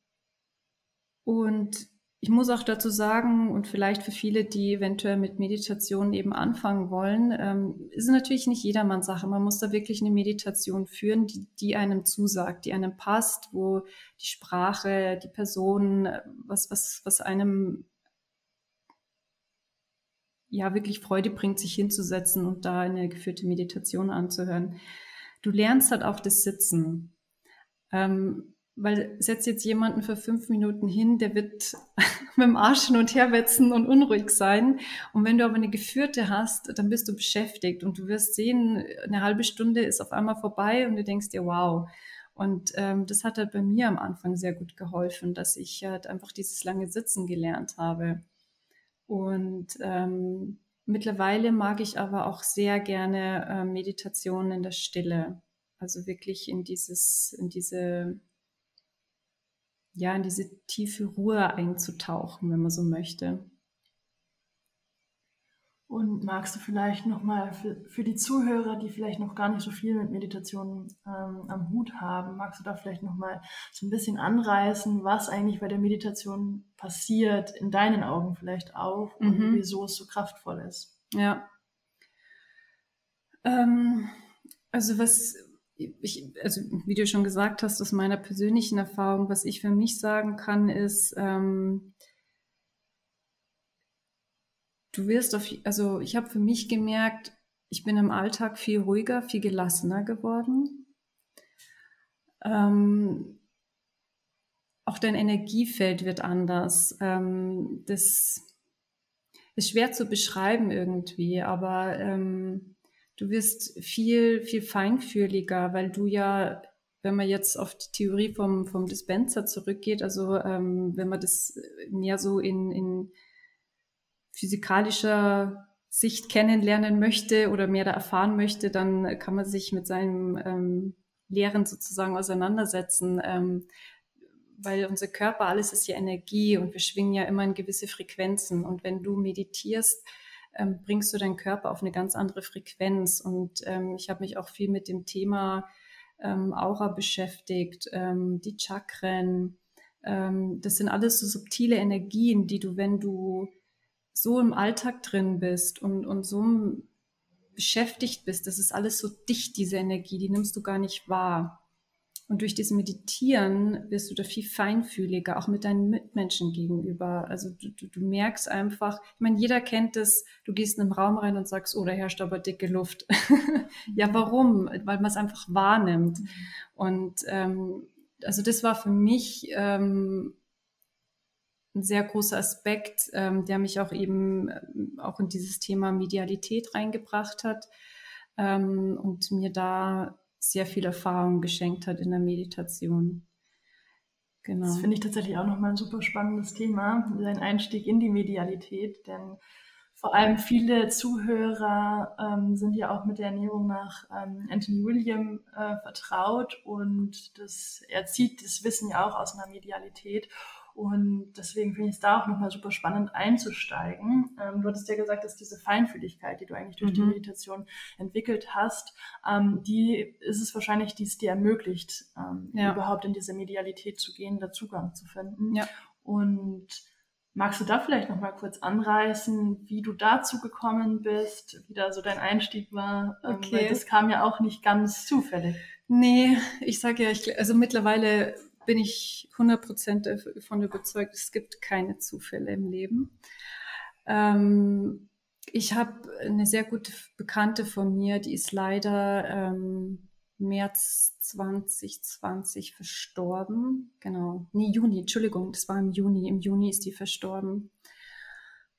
und ich muss auch dazu sagen, und vielleicht für viele, die eventuell mit Meditation eben anfangen wollen, ähm, ist natürlich nicht jedermanns Sache. Man muss da wirklich eine Meditation führen, die, die einem zusagt, die einem passt, wo die Sprache, die Person, was, was, was einem ja wirklich Freude bringt, sich hinzusetzen und da eine geführte Meditation anzuhören. Du lernst halt auch das Sitzen. Ähm, weil setz jetzt jemanden für fünf Minuten hin, der wird mit dem Arsch hin und her wetzen und unruhig sein. Und wenn du aber eine geführte hast, dann bist du beschäftigt und du wirst sehen, eine halbe Stunde ist auf einmal vorbei und du denkst dir, wow. Und ähm, das hat halt bei mir am Anfang sehr gut geholfen, dass ich halt einfach dieses lange Sitzen gelernt habe. Und ähm, mittlerweile mag ich aber auch sehr gerne äh, Meditation in der Stille. Also wirklich in dieses, in diese ja, in diese tiefe Ruhe einzutauchen, wenn man so möchte.
Und magst du vielleicht nochmal für, für die Zuhörer, die vielleicht noch gar nicht so viel mit Meditation ähm, am Hut haben, magst du da vielleicht nochmal so ein bisschen anreißen, was eigentlich bei der Meditation passiert, in deinen Augen vielleicht auch, und mhm. wieso es so kraftvoll ist?
Ja. Ähm, also was, ich, also wie du schon gesagt hast, aus meiner persönlichen Erfahrung, was ich für mich sagen kann, ist, ähm, du wirst auf, also ich habe für mich gemerkt, ich bin im Alltag viel ruhiger, viel gelassener geworden. Ähm, auch dein Energiefeld wird anders. Ähm, das ist schwer zu beschreiben irgendwie, aber ähm, du wirst viel, viel feinfühliger, weil du ja, wenn man jetzt auf die Theorie vom, vom Dispenser zurückgeht, also ähm, wenn man das mehr so in, in physikalischer Sicht kennenlernen möchte oder mehr da erfahren möchte, dann kann man sich mit seinem ähm, Lehren sozusagen auseinandersetzen. Ähm, weil unser Körper, alles ist ja Energie und wir schwingen ja immer in gewisse Frequenzen. Und wenn du meditierst, ähm, bringst du deinen Körper auf eine ganz andere Frequenz. Und ähm, ich habe mich auch viel mit dem Thema ähm, Aura beschäftigt, ähm, die Chakren. Ähm, das sind alles so subtile Energien, die du, wenn du so im Alltag drin bist und, und so beschäftigt bist, das ist alles so dicht, diese Energie, die nimmst du gar nicht wahr. Und durch das Meditieren wirst du da viel feinfühliger, auch mit deinen Mitmenschen gegenüber. Also du, du, du merkst einfach, ich meine, jeder kennt es, du gehst in einen Raum rein und sagst, oh, da herrscht aber dicke Luft. ja, warum? Weil man es einfach wahrnimmt. Mhm. Und ähm, also das war für mich ähm, ein sehr großer Aspekt, ähm, der mich auch eben ähm, auch in dieses Thema Medialität reingebracht hat ähm, und mir da sehr viel Erfahrung geschenkt hat in der Meditation.
Genau. Das finde ich tatsächlich auch nochmal ein super spannendes Thema, sein Einstieg in die Medialität, denn vor allem viele Zuhörer ähm, sind ja auch mit der Ernährung nach ähm, Anthony William äh, vertraut und das, er zieht das Wissen ja auch aus einer Medialität und deswegen finde ich es da auch nochmal super spannend einzusteigen. Ähm, du hattest ja gesagt, dass diese Feinfühligkeit, die du eigentlich durch mhm. die Meditation entwickelt hast, ähm, die ist es wahrscheinlich, die es dir ermöglicht, ähm, ja. überhaupt in diese Medialität zu gehen, da Zugang zu finden. Ja. Und magst du da vielleicht nochmal kurz anreißen, wie du dazu gekommen bist, wie da so dein Einstieg war? Ähm, okay. Das kam ja auch nicht ganz zufällig.
Nee, ich sage ja, ich, also mittlerweile bin ich 100% davon überzeugt, es gibt keine Zufälle im Leben. Ähm, ich habe eine sehr gute Bekannte von mir, die ist leider ähm, März 2020 verstorben. Genau, nee, Juni, Entschuldigung, das war im Juni. Im Juni ist die verstorben.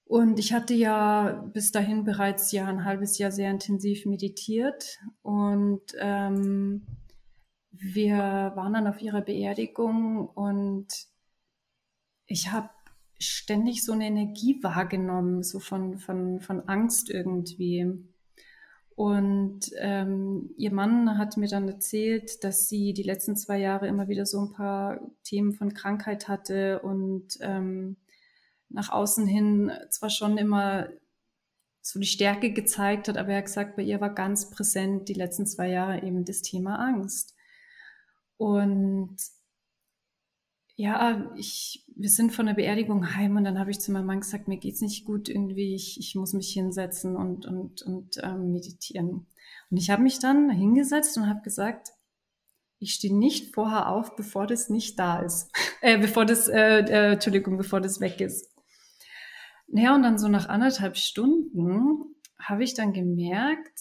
Und ich hatte ja bis dahin bereits ja ein halbes Jahr sehr intensiv meditiert und ähm, wir waren dann auf ihrer Beerdigung und ich habe ständig so eine Energie wahrgenommen, so von, von, von Angst irgendwie. Und ähm, ihr Mann hat mir dann erzählt, dass sie die letzten zwei Jahre immer wieder so ein paar Themen von Krankheit hatte und ähm, nach außen hin zwar schon immer so die Stärke gezeigt hat, aber er hat gesagt, bei ihr war ganz präsent die letzten zwei Jahre eben das Thema Angst. Und ja, ich, wir sind von der Beerdigung heim und dann habe ich zu meinem Mann gesagt, mir geht's nicht gut irgendwie, ich, ich muss mich hinsetzen und, und, und ähm, meditieren. Und ich habe mich dann hingesetzt und habe gesagt, ich stehe nicht vorher auf, bevor das nicht da ist. äh, bevor das, äh, äh, Entschuldigung, bevor das weg ist. Naja, und dann so nach anderthalb Stunden habe ich dann gemerkt,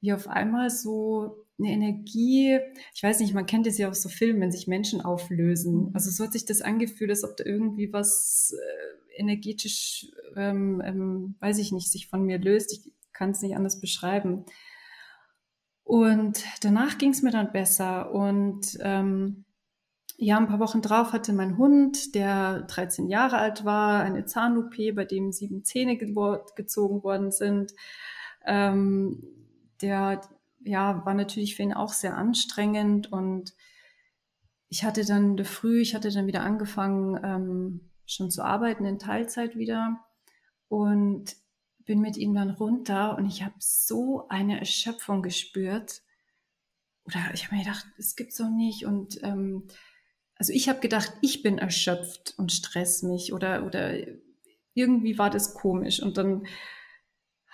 wie auf einmal so eine Energie, ich weiß nicht, man kennt es ja aus so Filmen, wenn sich Menschen auflösen. Mhm. Also so hat sich das angefühlt, als ob da irgendwie was äh, energetisch, ähm, ähm, weiß ich nicht, sich von mir löst. Ich kann es nicht anders beschreiben. Und danach ging es mir dann besser. Und ähm, ja, ein paar Wochen drauf hatte mein Hund, der 13 Jahre alt war, eine Zahn-OP, bei dem sieben Zähne ge gezogen worden sind. Ähm, der ja, war natürlich für ihn auch sehr anstrengend und ich hatte dann in der Früh, ich hatte dann wieder angefangen, ähm, schon zu arbeiten in Teilzeit wieder und bin mit ihm dann runter und ich habe so eine Erschöpfung gespürt. Oder ich habe mir gedacht, es gibt's doch nicht. Und ähm, also ich habe gedacht, ich bin erschöpft und stress mich oder, oder irgendwie war das komisch. Und dann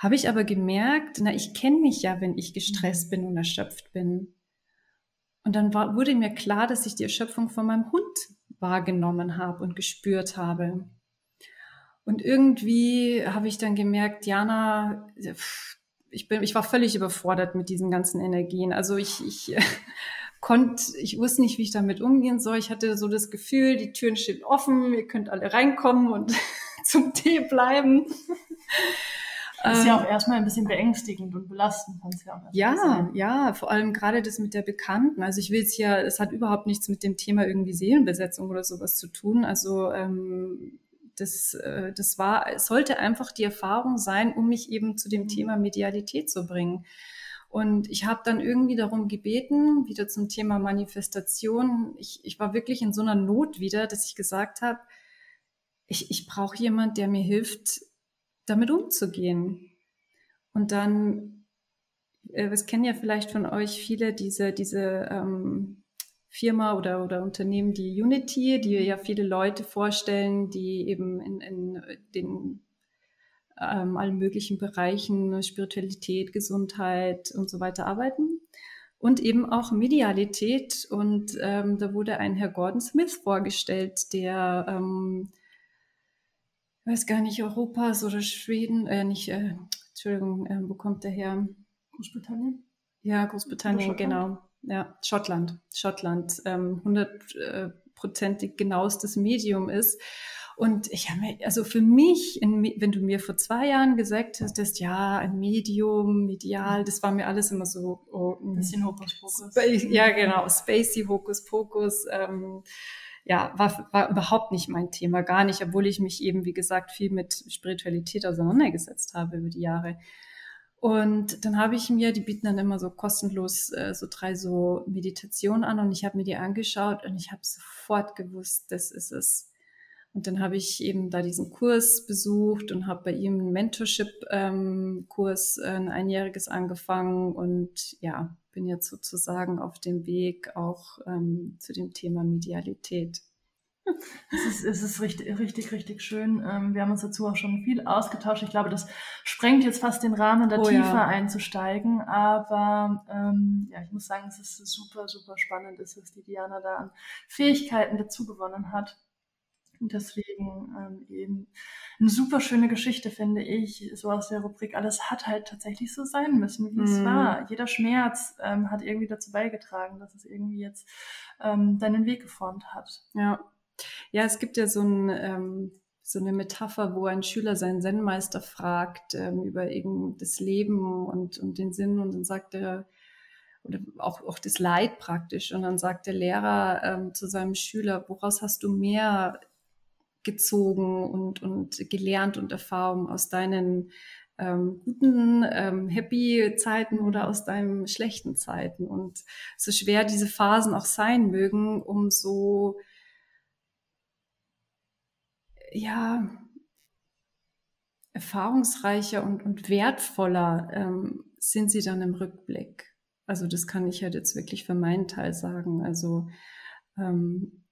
habe ich aber gemerkt, na, ich kenne mich ja, wenn ich gestresst bin und erschöpft bin. Und dann war, wurde mir klar, dass ich die Erschöpfung von meinem Hund wahrgenommen habe und gespürt habe. Und irgendwie habe ich dann gemerkt, Jana, ich bin, ich war völlig überfordert mit diesen ganzen Energien. Also ich, ich konnte, ich wusste nicht, wie ich damit umgehen soll. Ich hatte so das Gefühl, die Türen stehen offen, ihr könnt alle reinkommen und zum Tee bleiben.
Das ist ja auch ähm, erstmal ein bisschen beängstigend und belastend.
Ja, ja, sein. ja, vor allem gerade das mit der Bekannten. Also ich will es ja, es hat überhaupt nichts mit dem Thema irgendwie Seelenbesetzung oder sowas zu tun. Also ähm, das, äh, das war, es sollte einfach die Erfahrung sein, um mich eben zu dem mhm. Thema Medialität zu bringen. Und ich habe dann irgendwie darum gebeten, wieder zum Thema Manifestation. Ich, ich war wirklich in so einer Not wieder, dass ich gesagt habe, ich, ich brauche jemand, der mir hilft, damit umzugehen. Und dann, äh, es kennen ja vielleicht von euch viele diese, diese ähm, Firma oder, oder Unternehmen, die Unity, die ja viele Leute vorstellen, die eben in, in den ähm, allen möglichen Bereichen Spiritualität, Gesundheit und so weiter arbeiten. Und eben auch Medialität. Und ähm, da wurde ein Herr Gordon Smith vorgestellt, der ähm, weiß gar nicht, Europas oder Schweden, äh, nicht, äh, Entschuldigung, äh, wo kommt der her?
Großbritannien?
Ja, Großbritannien, genau. Ja, Schottland. Schottland, ähm, hundertprozentig genauestes Medium ist. Und ich habe mir, also für mich, in, wenn du mir vor zwei Jahren gesagt hast, ja, ein Medium, medial, das war mir alles immer so, oh,
ein bisschen Hokuspokus.
Ja, genau, spacey Hokuspokus. Ähm, ja, war, war überhaupt nicht mein Thema, gar nicht, obwohl ich mich eben, wie gesagt, viel mit Spiritualität auseinandergesetzt habe über die Jahre. Und dann habe ich mir, die bieten dann immer so kostenlos äh, so drei so Meditationen an und ich habe mir die angeschaut und ich habe sofort gewusst, das ist es. Und dann habe ich eben da diesen Kurs besucht und habe bei ihm einen Mentorship-Kurs, ähm, ein einjähriges angefangen und ja, bin jetzt sozusagen auf dem Weg auch ähm, zu dem Thema Medialität.
Es ist, es ist richtig, richtig, richtig schön. Ähm, wir haben uns dazu auch schon viel ausgetauscht. Ich glaube, das sprengt jetzt fast den Rahmen, da oh, tiefer ja. einzusteigen. Aber ähm, ja, ich muss sagen, es ist super, super spannend, ist, was die Diana da an Fähigkeiten dazu gewonnen hat. Und deswegen ähm, eben eine super schöne Geschichte, finde ich, so aus der Rubrik, alles hat halt tatsächlich so sein müssen, wie mm. es mhm. war. Jeder Schmerz ähm, hat irgendwie dazu beigetragen, dass es irgendwie jetzt ähm, deinen Weg geformt hat.
Ja. Ja, es gibt ja so ein, ähm, so eine Metapher, wo ein Schüler seinen Zen-Meister fragt ähm, über eben das Leben und, und den Sinn und dann sagt er, oder auch, auch das Leid praktisch. Und dann sagt der Lehrer ähm, zu seinem Schüler, woraus hast du mehr gezogen und, und gelernt und Erfahrungen aus deinen ähm, guten, ähm, happy Zeiten oder aus deinen schlechten Zeiten. Und so schwer diese Phasen auch sein mögen, umso ja, erfahrungsreicher und, und wertvoller ähm, sind sie dann im Rückblick. Also das kann ich halt jetzt wirklich für meinen Teil sagen. Also ähm,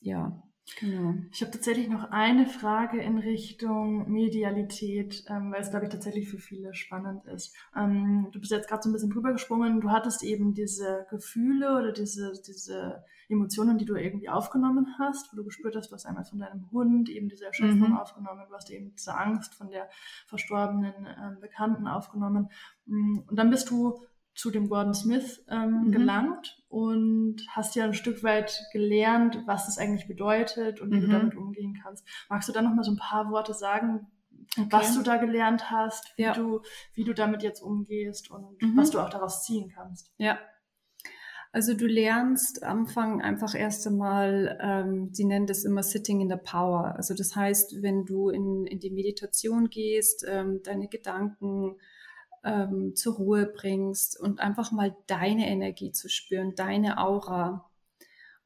ja,
Genau. Ich habe tatsächlich noch eine Frage in Richtung Medialität, ähm, weil es, glaube ich, tatsächlich für viele spannend ist. Ähm, du bist jetzt gerade so ein bisschen drüber gesprungen. Du hattest eben diese Gefühle oder diese, diese Emotionen, die du irgendwie aufgenommen hast, wo du gespürt hast, du hast einmal von deinem Hund eben diese Erschöpfung mhm. aufgenommen, du hast eben diese Angst von der verstorbenen äh, Bekannten aufgenommen. Mm, und dann bist du zu dem Gordon Smith ähm, mhm. gelangt und hast ja ein Stück weit gelernt, was das eigentlich bedeutet und wie mhm. du damit umgehen kannst. Magst du da noch mal so ein paar Worte sagen, okay. was du da gelernt hast, wie, ja. du, wie du damit jetzt umgehst und mhm. was du auch daraus ziehen kannst?
Ja. Also du lernst am Anfang einfach erst einmal, ähm, sie nennen das immer Sitting in the Power. Also das heißt, wenn du in, in die Meditation gehst, ähm, deine Gedanken ähm, zur Ruhe bringst und einfach mal deine Energie zu spüren, deine Aura.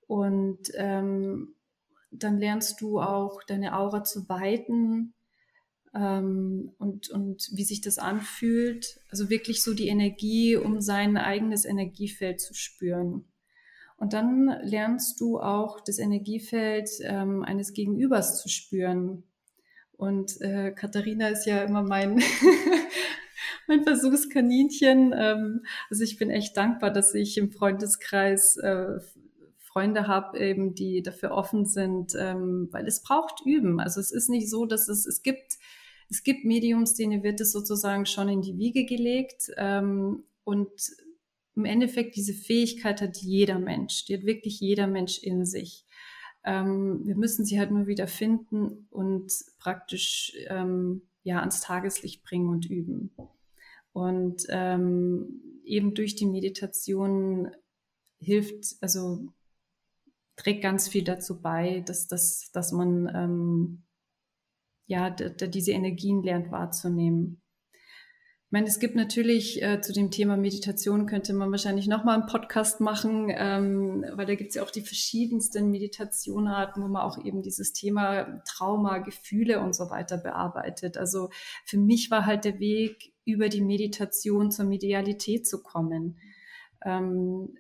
Und ähm, dann lernst du auch deine Aura zu weiten ähm, und, und wie sich das anfühlt. Also wirklich so die Energie, um sein eigenes Energiefeld zu spüren. Und dann lernst du auch das Energiefeld ähm, eines Gegenübers zu spüren. Und äh, Katharina ist ja immer mein mein Versuchskaninchen. Ähm, also ich bin echt dankbar, dass ich im Freundeskreis äh, Freunde habe, eben, die dafür offen sind, ähm, weil es braucht Üben. Also es ist nicht so, dass es, es gibt, es gibt Mediums, denen wird es sozusagen schon in die Wiege gelegt. Ähm, und im Endeffekt diese Fähigkeit hat jeder Mensch, die hat wirklich jeder Mensch in sich. Ähm, wir müssen sie halt nur wieder finden und praktisch ähm, ja ans Tageslicht bringen und üben. Und ähm, eben durch die Meditation hilft, also trägt ganz viel dazu bei, dass, dass, dass man ähm, ja diese Energien lernt wahrzunehmen. Meine, es gibt natürlich äh, zu dem Thema Meditation könnte man wahrscheinlich nochmal einen Podcast machen, ähm, weil da gibt es ja auch die verschiedensten Meditationarten, wo man auch eben dieses Thema Trauma, Gefühle und so weiter bearbeitet. Also für mich war halt der Weg über die Meditation zur Medialität zu kommen. Ähm,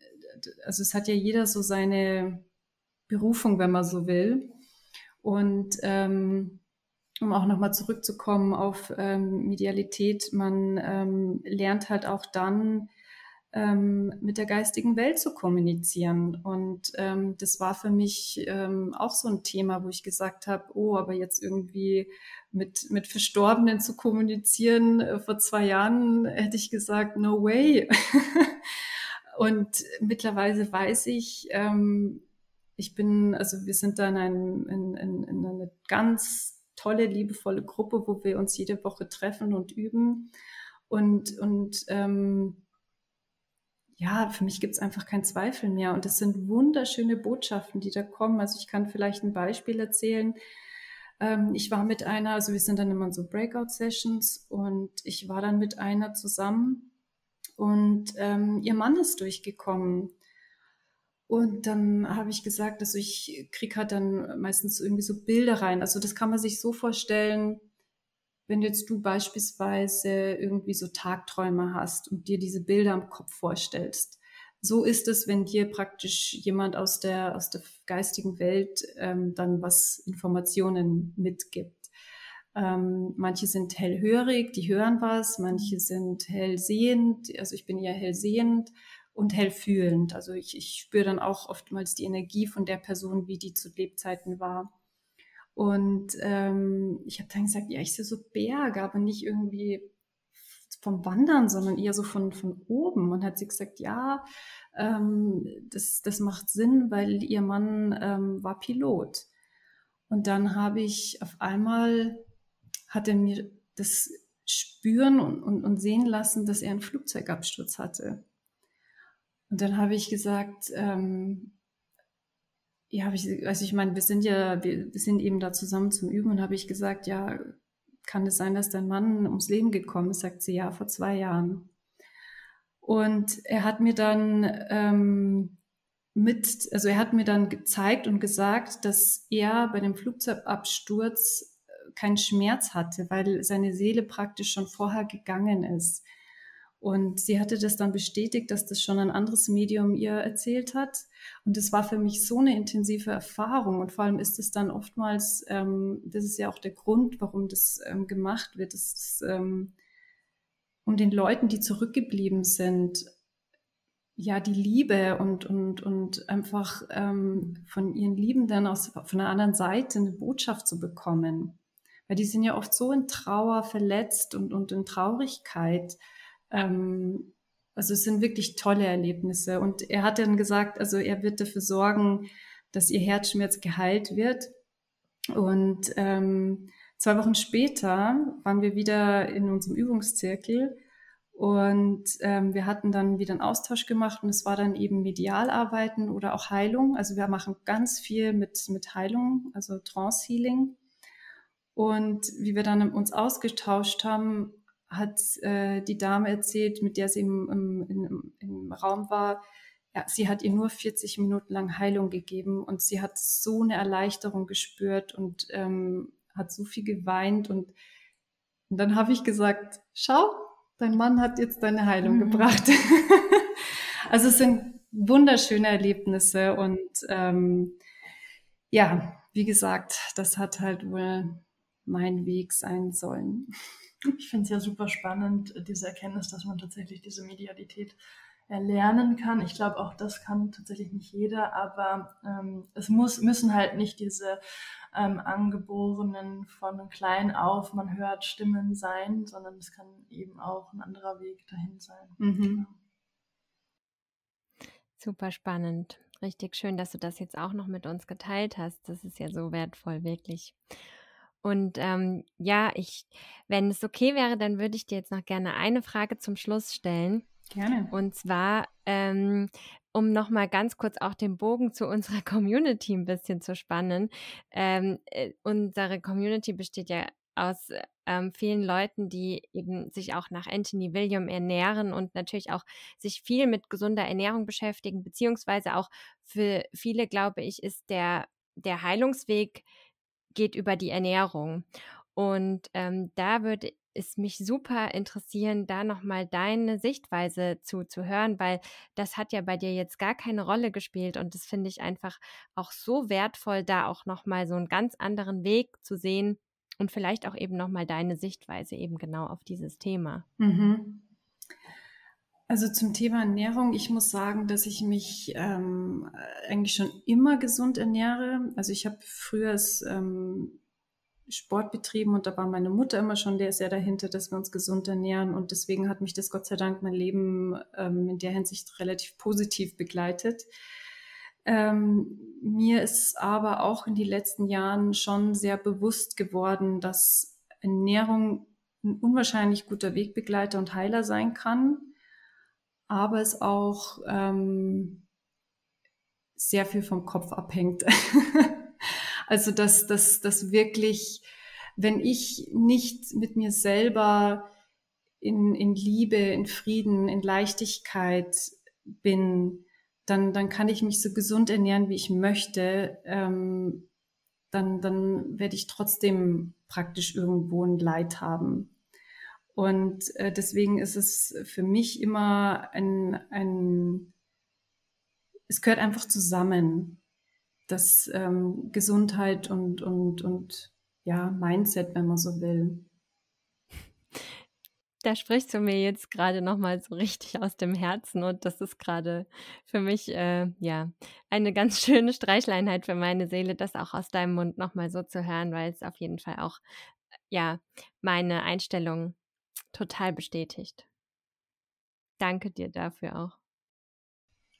also es hat ja jeder so seine Berufung, wenn man so will. Und ähm, um auch nochmal zurückzukommen auf ähm, Medialität, man ähm, lernt halt auch dann ähm, mit der geistigen Welt zu kommunizieren. Und ähm, das war für mich ähm, auch so ein Thema, wo ich gesagt habe, oh, aber jetzt irgendwie mit, mit Verstorbenen zu kommunizieren. Äh, vor zwei Jahren hätte ich gesagt, no way. und mittlerweile weiß ich, ähm, ich bin, also wir sind da in, ein, in, in, in eine ganz tolle, liebevolle Gruppe, wo wir uns jede Woche treffen und üben. Und, und ähm, ja, für mich gibt es einfach keinen Zweifel mehr. Und das sind wunderschöne Botschaften, die da kommen. Also ich kann vielleicht ein Beispiel erzählen. Ähm, ich war mit einer, also wir sind dann immer so Breakout-Sessions und ich war dann mit einer zusammen und ähm, ihr Mann ist durchgekommen. Und dann habe ich gesagt, also ich krieg halt dann meistens irgendwie so Bilder rein. Also das kann man sich so vorstellen, wenn jetzt du beispielsweise irgendwie so Tagträume hast und dir diese Bilder im Kopf vorstellst. So ist es, wenn dir praktisch jemand aus der, aus der geistigen Welt ähm, dann was Informationen mitgibt. Ähm, manche sind hellhörig, die hören was, manche sind hellsehend, also ich bin eher hellsehend und hellfühlend. Also ich, ich spüre dann auch oftmals die Energie von der Person, wie die zu Lebzeiten war. Und ähm, ich habe dann gesagt, ja, ich sehe so Berge, aber nicht irgendwie vom Wandern, sondern eher so von, von oben. Und hat sie gesagt, ja, ähm, das, das macht Sinn, weil ihr Mann ähm, war Pilot. Und dann habe ich auf einmal, hat er mir das spüren und, und, und sehen lassen, dass er einen Flugzeugabsturz hatte. Und dann habe ich gesagt, ähm, ja, habe ich, also ich meine, wir sind ja, wir, sind eben da zusammen zum Üben und habe ich gesagt, ja, kann es sein, dass dein Mann ums Leben gekommen ist? Sagt sie, ja, vor zwei Jahren. Und er hat mir dann ähm, mit, also er hat mir dann gezeigt und gesagt, dass er bei dem Flugzeugabsturz keinen Schmerz hatte, weil seine Seele praktisch schon vorher gegangen ist. Und sie hatte das dann bestätigt, dass das schon ein anderes Medium ihr erzählt hat. Und das war für mich so eine intensive Erfahrung. Und vor allem ist es dann oftmals, ähm, das ist ja auch der Grund, warum das ähm, gemacht wird, dass, ähm, um den Leuten, die zurückgeblieben sind, ja, die Liebe und, und, und einfach ähm, von ihren Liebenden aus, von der anderen Seite eine Botschaft zu bekommen. Weil die sind ja oft so in Trauer verletzt und, und in Traurigkeit. Ähm, also es sind wirklich tolle Erlebnisse. Und er hat dann gesagt, also er wird dafür sorgen, dass ihr Herzschmerz geheilt wird. Und ähm, zwei Wochen später waren wir wieder in unserem Übungszirkel und ähm, wir hatten dann wieder einen Austausch gemacht und es war dann eben Medialarbeiten oder auch Heilung. Also wir machen ganz viel mit, mit Heilung, also Trance Healing. Und wie wir dann uns ausgetauscht haben, hat äh, die Dame erzählt, mit der sie im, im, im, im Raum war, ja, sie hat ihr nur 40 Minuten lang Heilung gegeben und sie hat so eine Erleichterung gespürt und ähm, hat so viel geweint. Und, und dann habe ich gesagt, schau, dein Mann hat jetzt deine Heilung mhm. gebracht. also es sind wunderschöne Erlebnisse und ähm, ja, wie gesagt, das hat halt wohl mein Weg sein sollen.
Ich finde es ja super spannend, diese Erkenntnis, dass man tatsächlich diese Medialität erlernen kann. Ich glaube, auch das kann tatsächlich nicht jeder, aber ähm, es muss, müssen halt nicht diese ähm, angeborenen von klein auf, man hört Stimmen sein, sondern es kann eben auch ein anderer Weg dahin sein. Mhm.
Super spannend. Richtig schön, dass du das jetzt auch noch mit uns geteilt hast. Das ist ja so wertvoll, wirklich. Und ähm, ja, ich, wenn es okay wäre, dann würde ich dir jetzt noch gerne eine Frage zum Schluss stellen.
Gerne.
Und zwar, ähm, um nochmal ganz kurz auch den Bogen zu unserer Community ein bisschen zu spannen. Ähm, äh, unsere Community besteht ja aus ähm, vielen Leuten, die eben sich auch nach Anthony William ernähren und natürlich auch sich viel mit gesunder Ernährung beschäftigen, beziehungsweise auch für viele, glaube ich, ist der, der Heilungsweg geht über die Ernährung. Und ähm, da würde es mich super interessieren, da nochmal deine Sichtweise zu, hören, weil das hat ja bei dir jetzt gar keine Rolle gespielt und das finde ich einfach auch so wertvoll, da auch nochmal so einen ganz anderen Weg zu sehen und vielleicht auch eben nochmal deine Sichtweise eben genau auf dieses Thema. Mhm.
Also zum Thema Ernährung, ich muss sagen, dass ich mich ähm, eigentlich schon immer gesund ernähre. Also ich habe früher ähm, Sport betrieben und da war meine Mutter immer schon der sehr dahinter, dass wir uns gesund ernähren und deswegen hat mich das Gott sei Dank mein Leben ähm, in der Hinsicht relativ positiv begleitet. Ähm, mir ist aber auch in den letzten Jahren schon sehr bewusst geworden, dass Ernährung ein unwahrscheinlich guter Wegbegleiter und Heiler sein kann aber es auch ähm, sehr viel vom Kopf abhängt. also dass das dass wirklich, wenn ich nicht mit mir selber in, in Liebe, in Frieden, in Leichtigkeit bin, dann, dann kann ich mich so gesund ernähren, wie ich möchte. Ähm, dann, dann werde ich trotzdem praktisch irgendwo ein Leid haben. Und äh, deswegen ist es für mich immer ein, ein, es gehört einfach zusammen, das ähm, Gesundheit und, und, und ja, Mindset, wenn man so will.
Da sprichst du mir jetzt gerade nochmal so richtig aus dem Herzen und das ist gerade für mich äh, ja eine ganz schöne Streichleinheit für meine Seele, das auch aus deinem Mund nochmal so zu hören, weil es auf jeden Fall auch ja meine Einstellung total bestätigt. Danke dir dafür auch.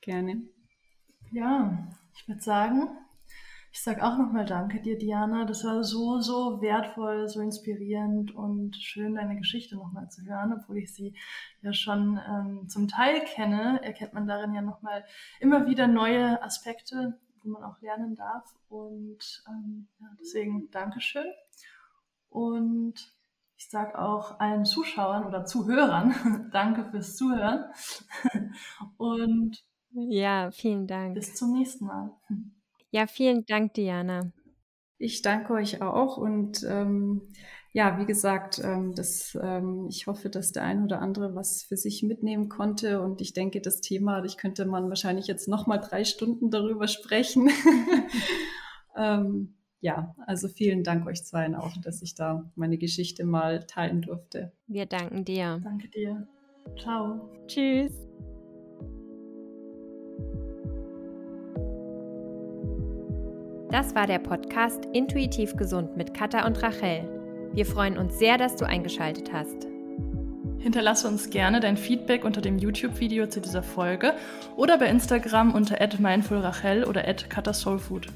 Gerne.
Ja, ich würde sagen, ich sage auch nochmal Danke dir, Diana. Das war so, so wertvoll, so inspirierend und schön, deine Geschichte nochmal zu hören, obwohl ich sie ja schon ähm, zum Teil kenne, erkennt man darin ja nochmal immer wieder neue Aspekte, wo man auch lernen darf. Und ähm, ja, deswegen Dankeschön. Und ich sage auch allen Zuschauern oder Zuhörern, danke fürs Zuhören. Und
ja, vielen Dank.
Bis zum nächsten Mal.
Ja, vielen Dank, Diana.
Ich danke euch auch und ähm, ja, wie gesagt, ähm, das, ähm, ich hoffe, dass der ein oder andere was für sich mitnehmen konnte und ich denke, das Thema, ich könnte man wahrscheinlich jetzt noch mal drei Stunden darüber sprechen. ähm, ja, also vielen Dank euch zweien auch, dass ich da meine Geschichte mal teilen durfte.
Wir danken dir.
Danke dir. Ciao.
Tschüss. Das war der Podcast Intuitiv Gesund mit Katha und Rachel. Wir freuen uns sehr, dass du eingeschaltet hast.
Hinterlasse uns gerne dein Feedback unter dem YouTube-Video zu dieser Folge oder bei Instagram unter mindfulrachel oder at Soulfood.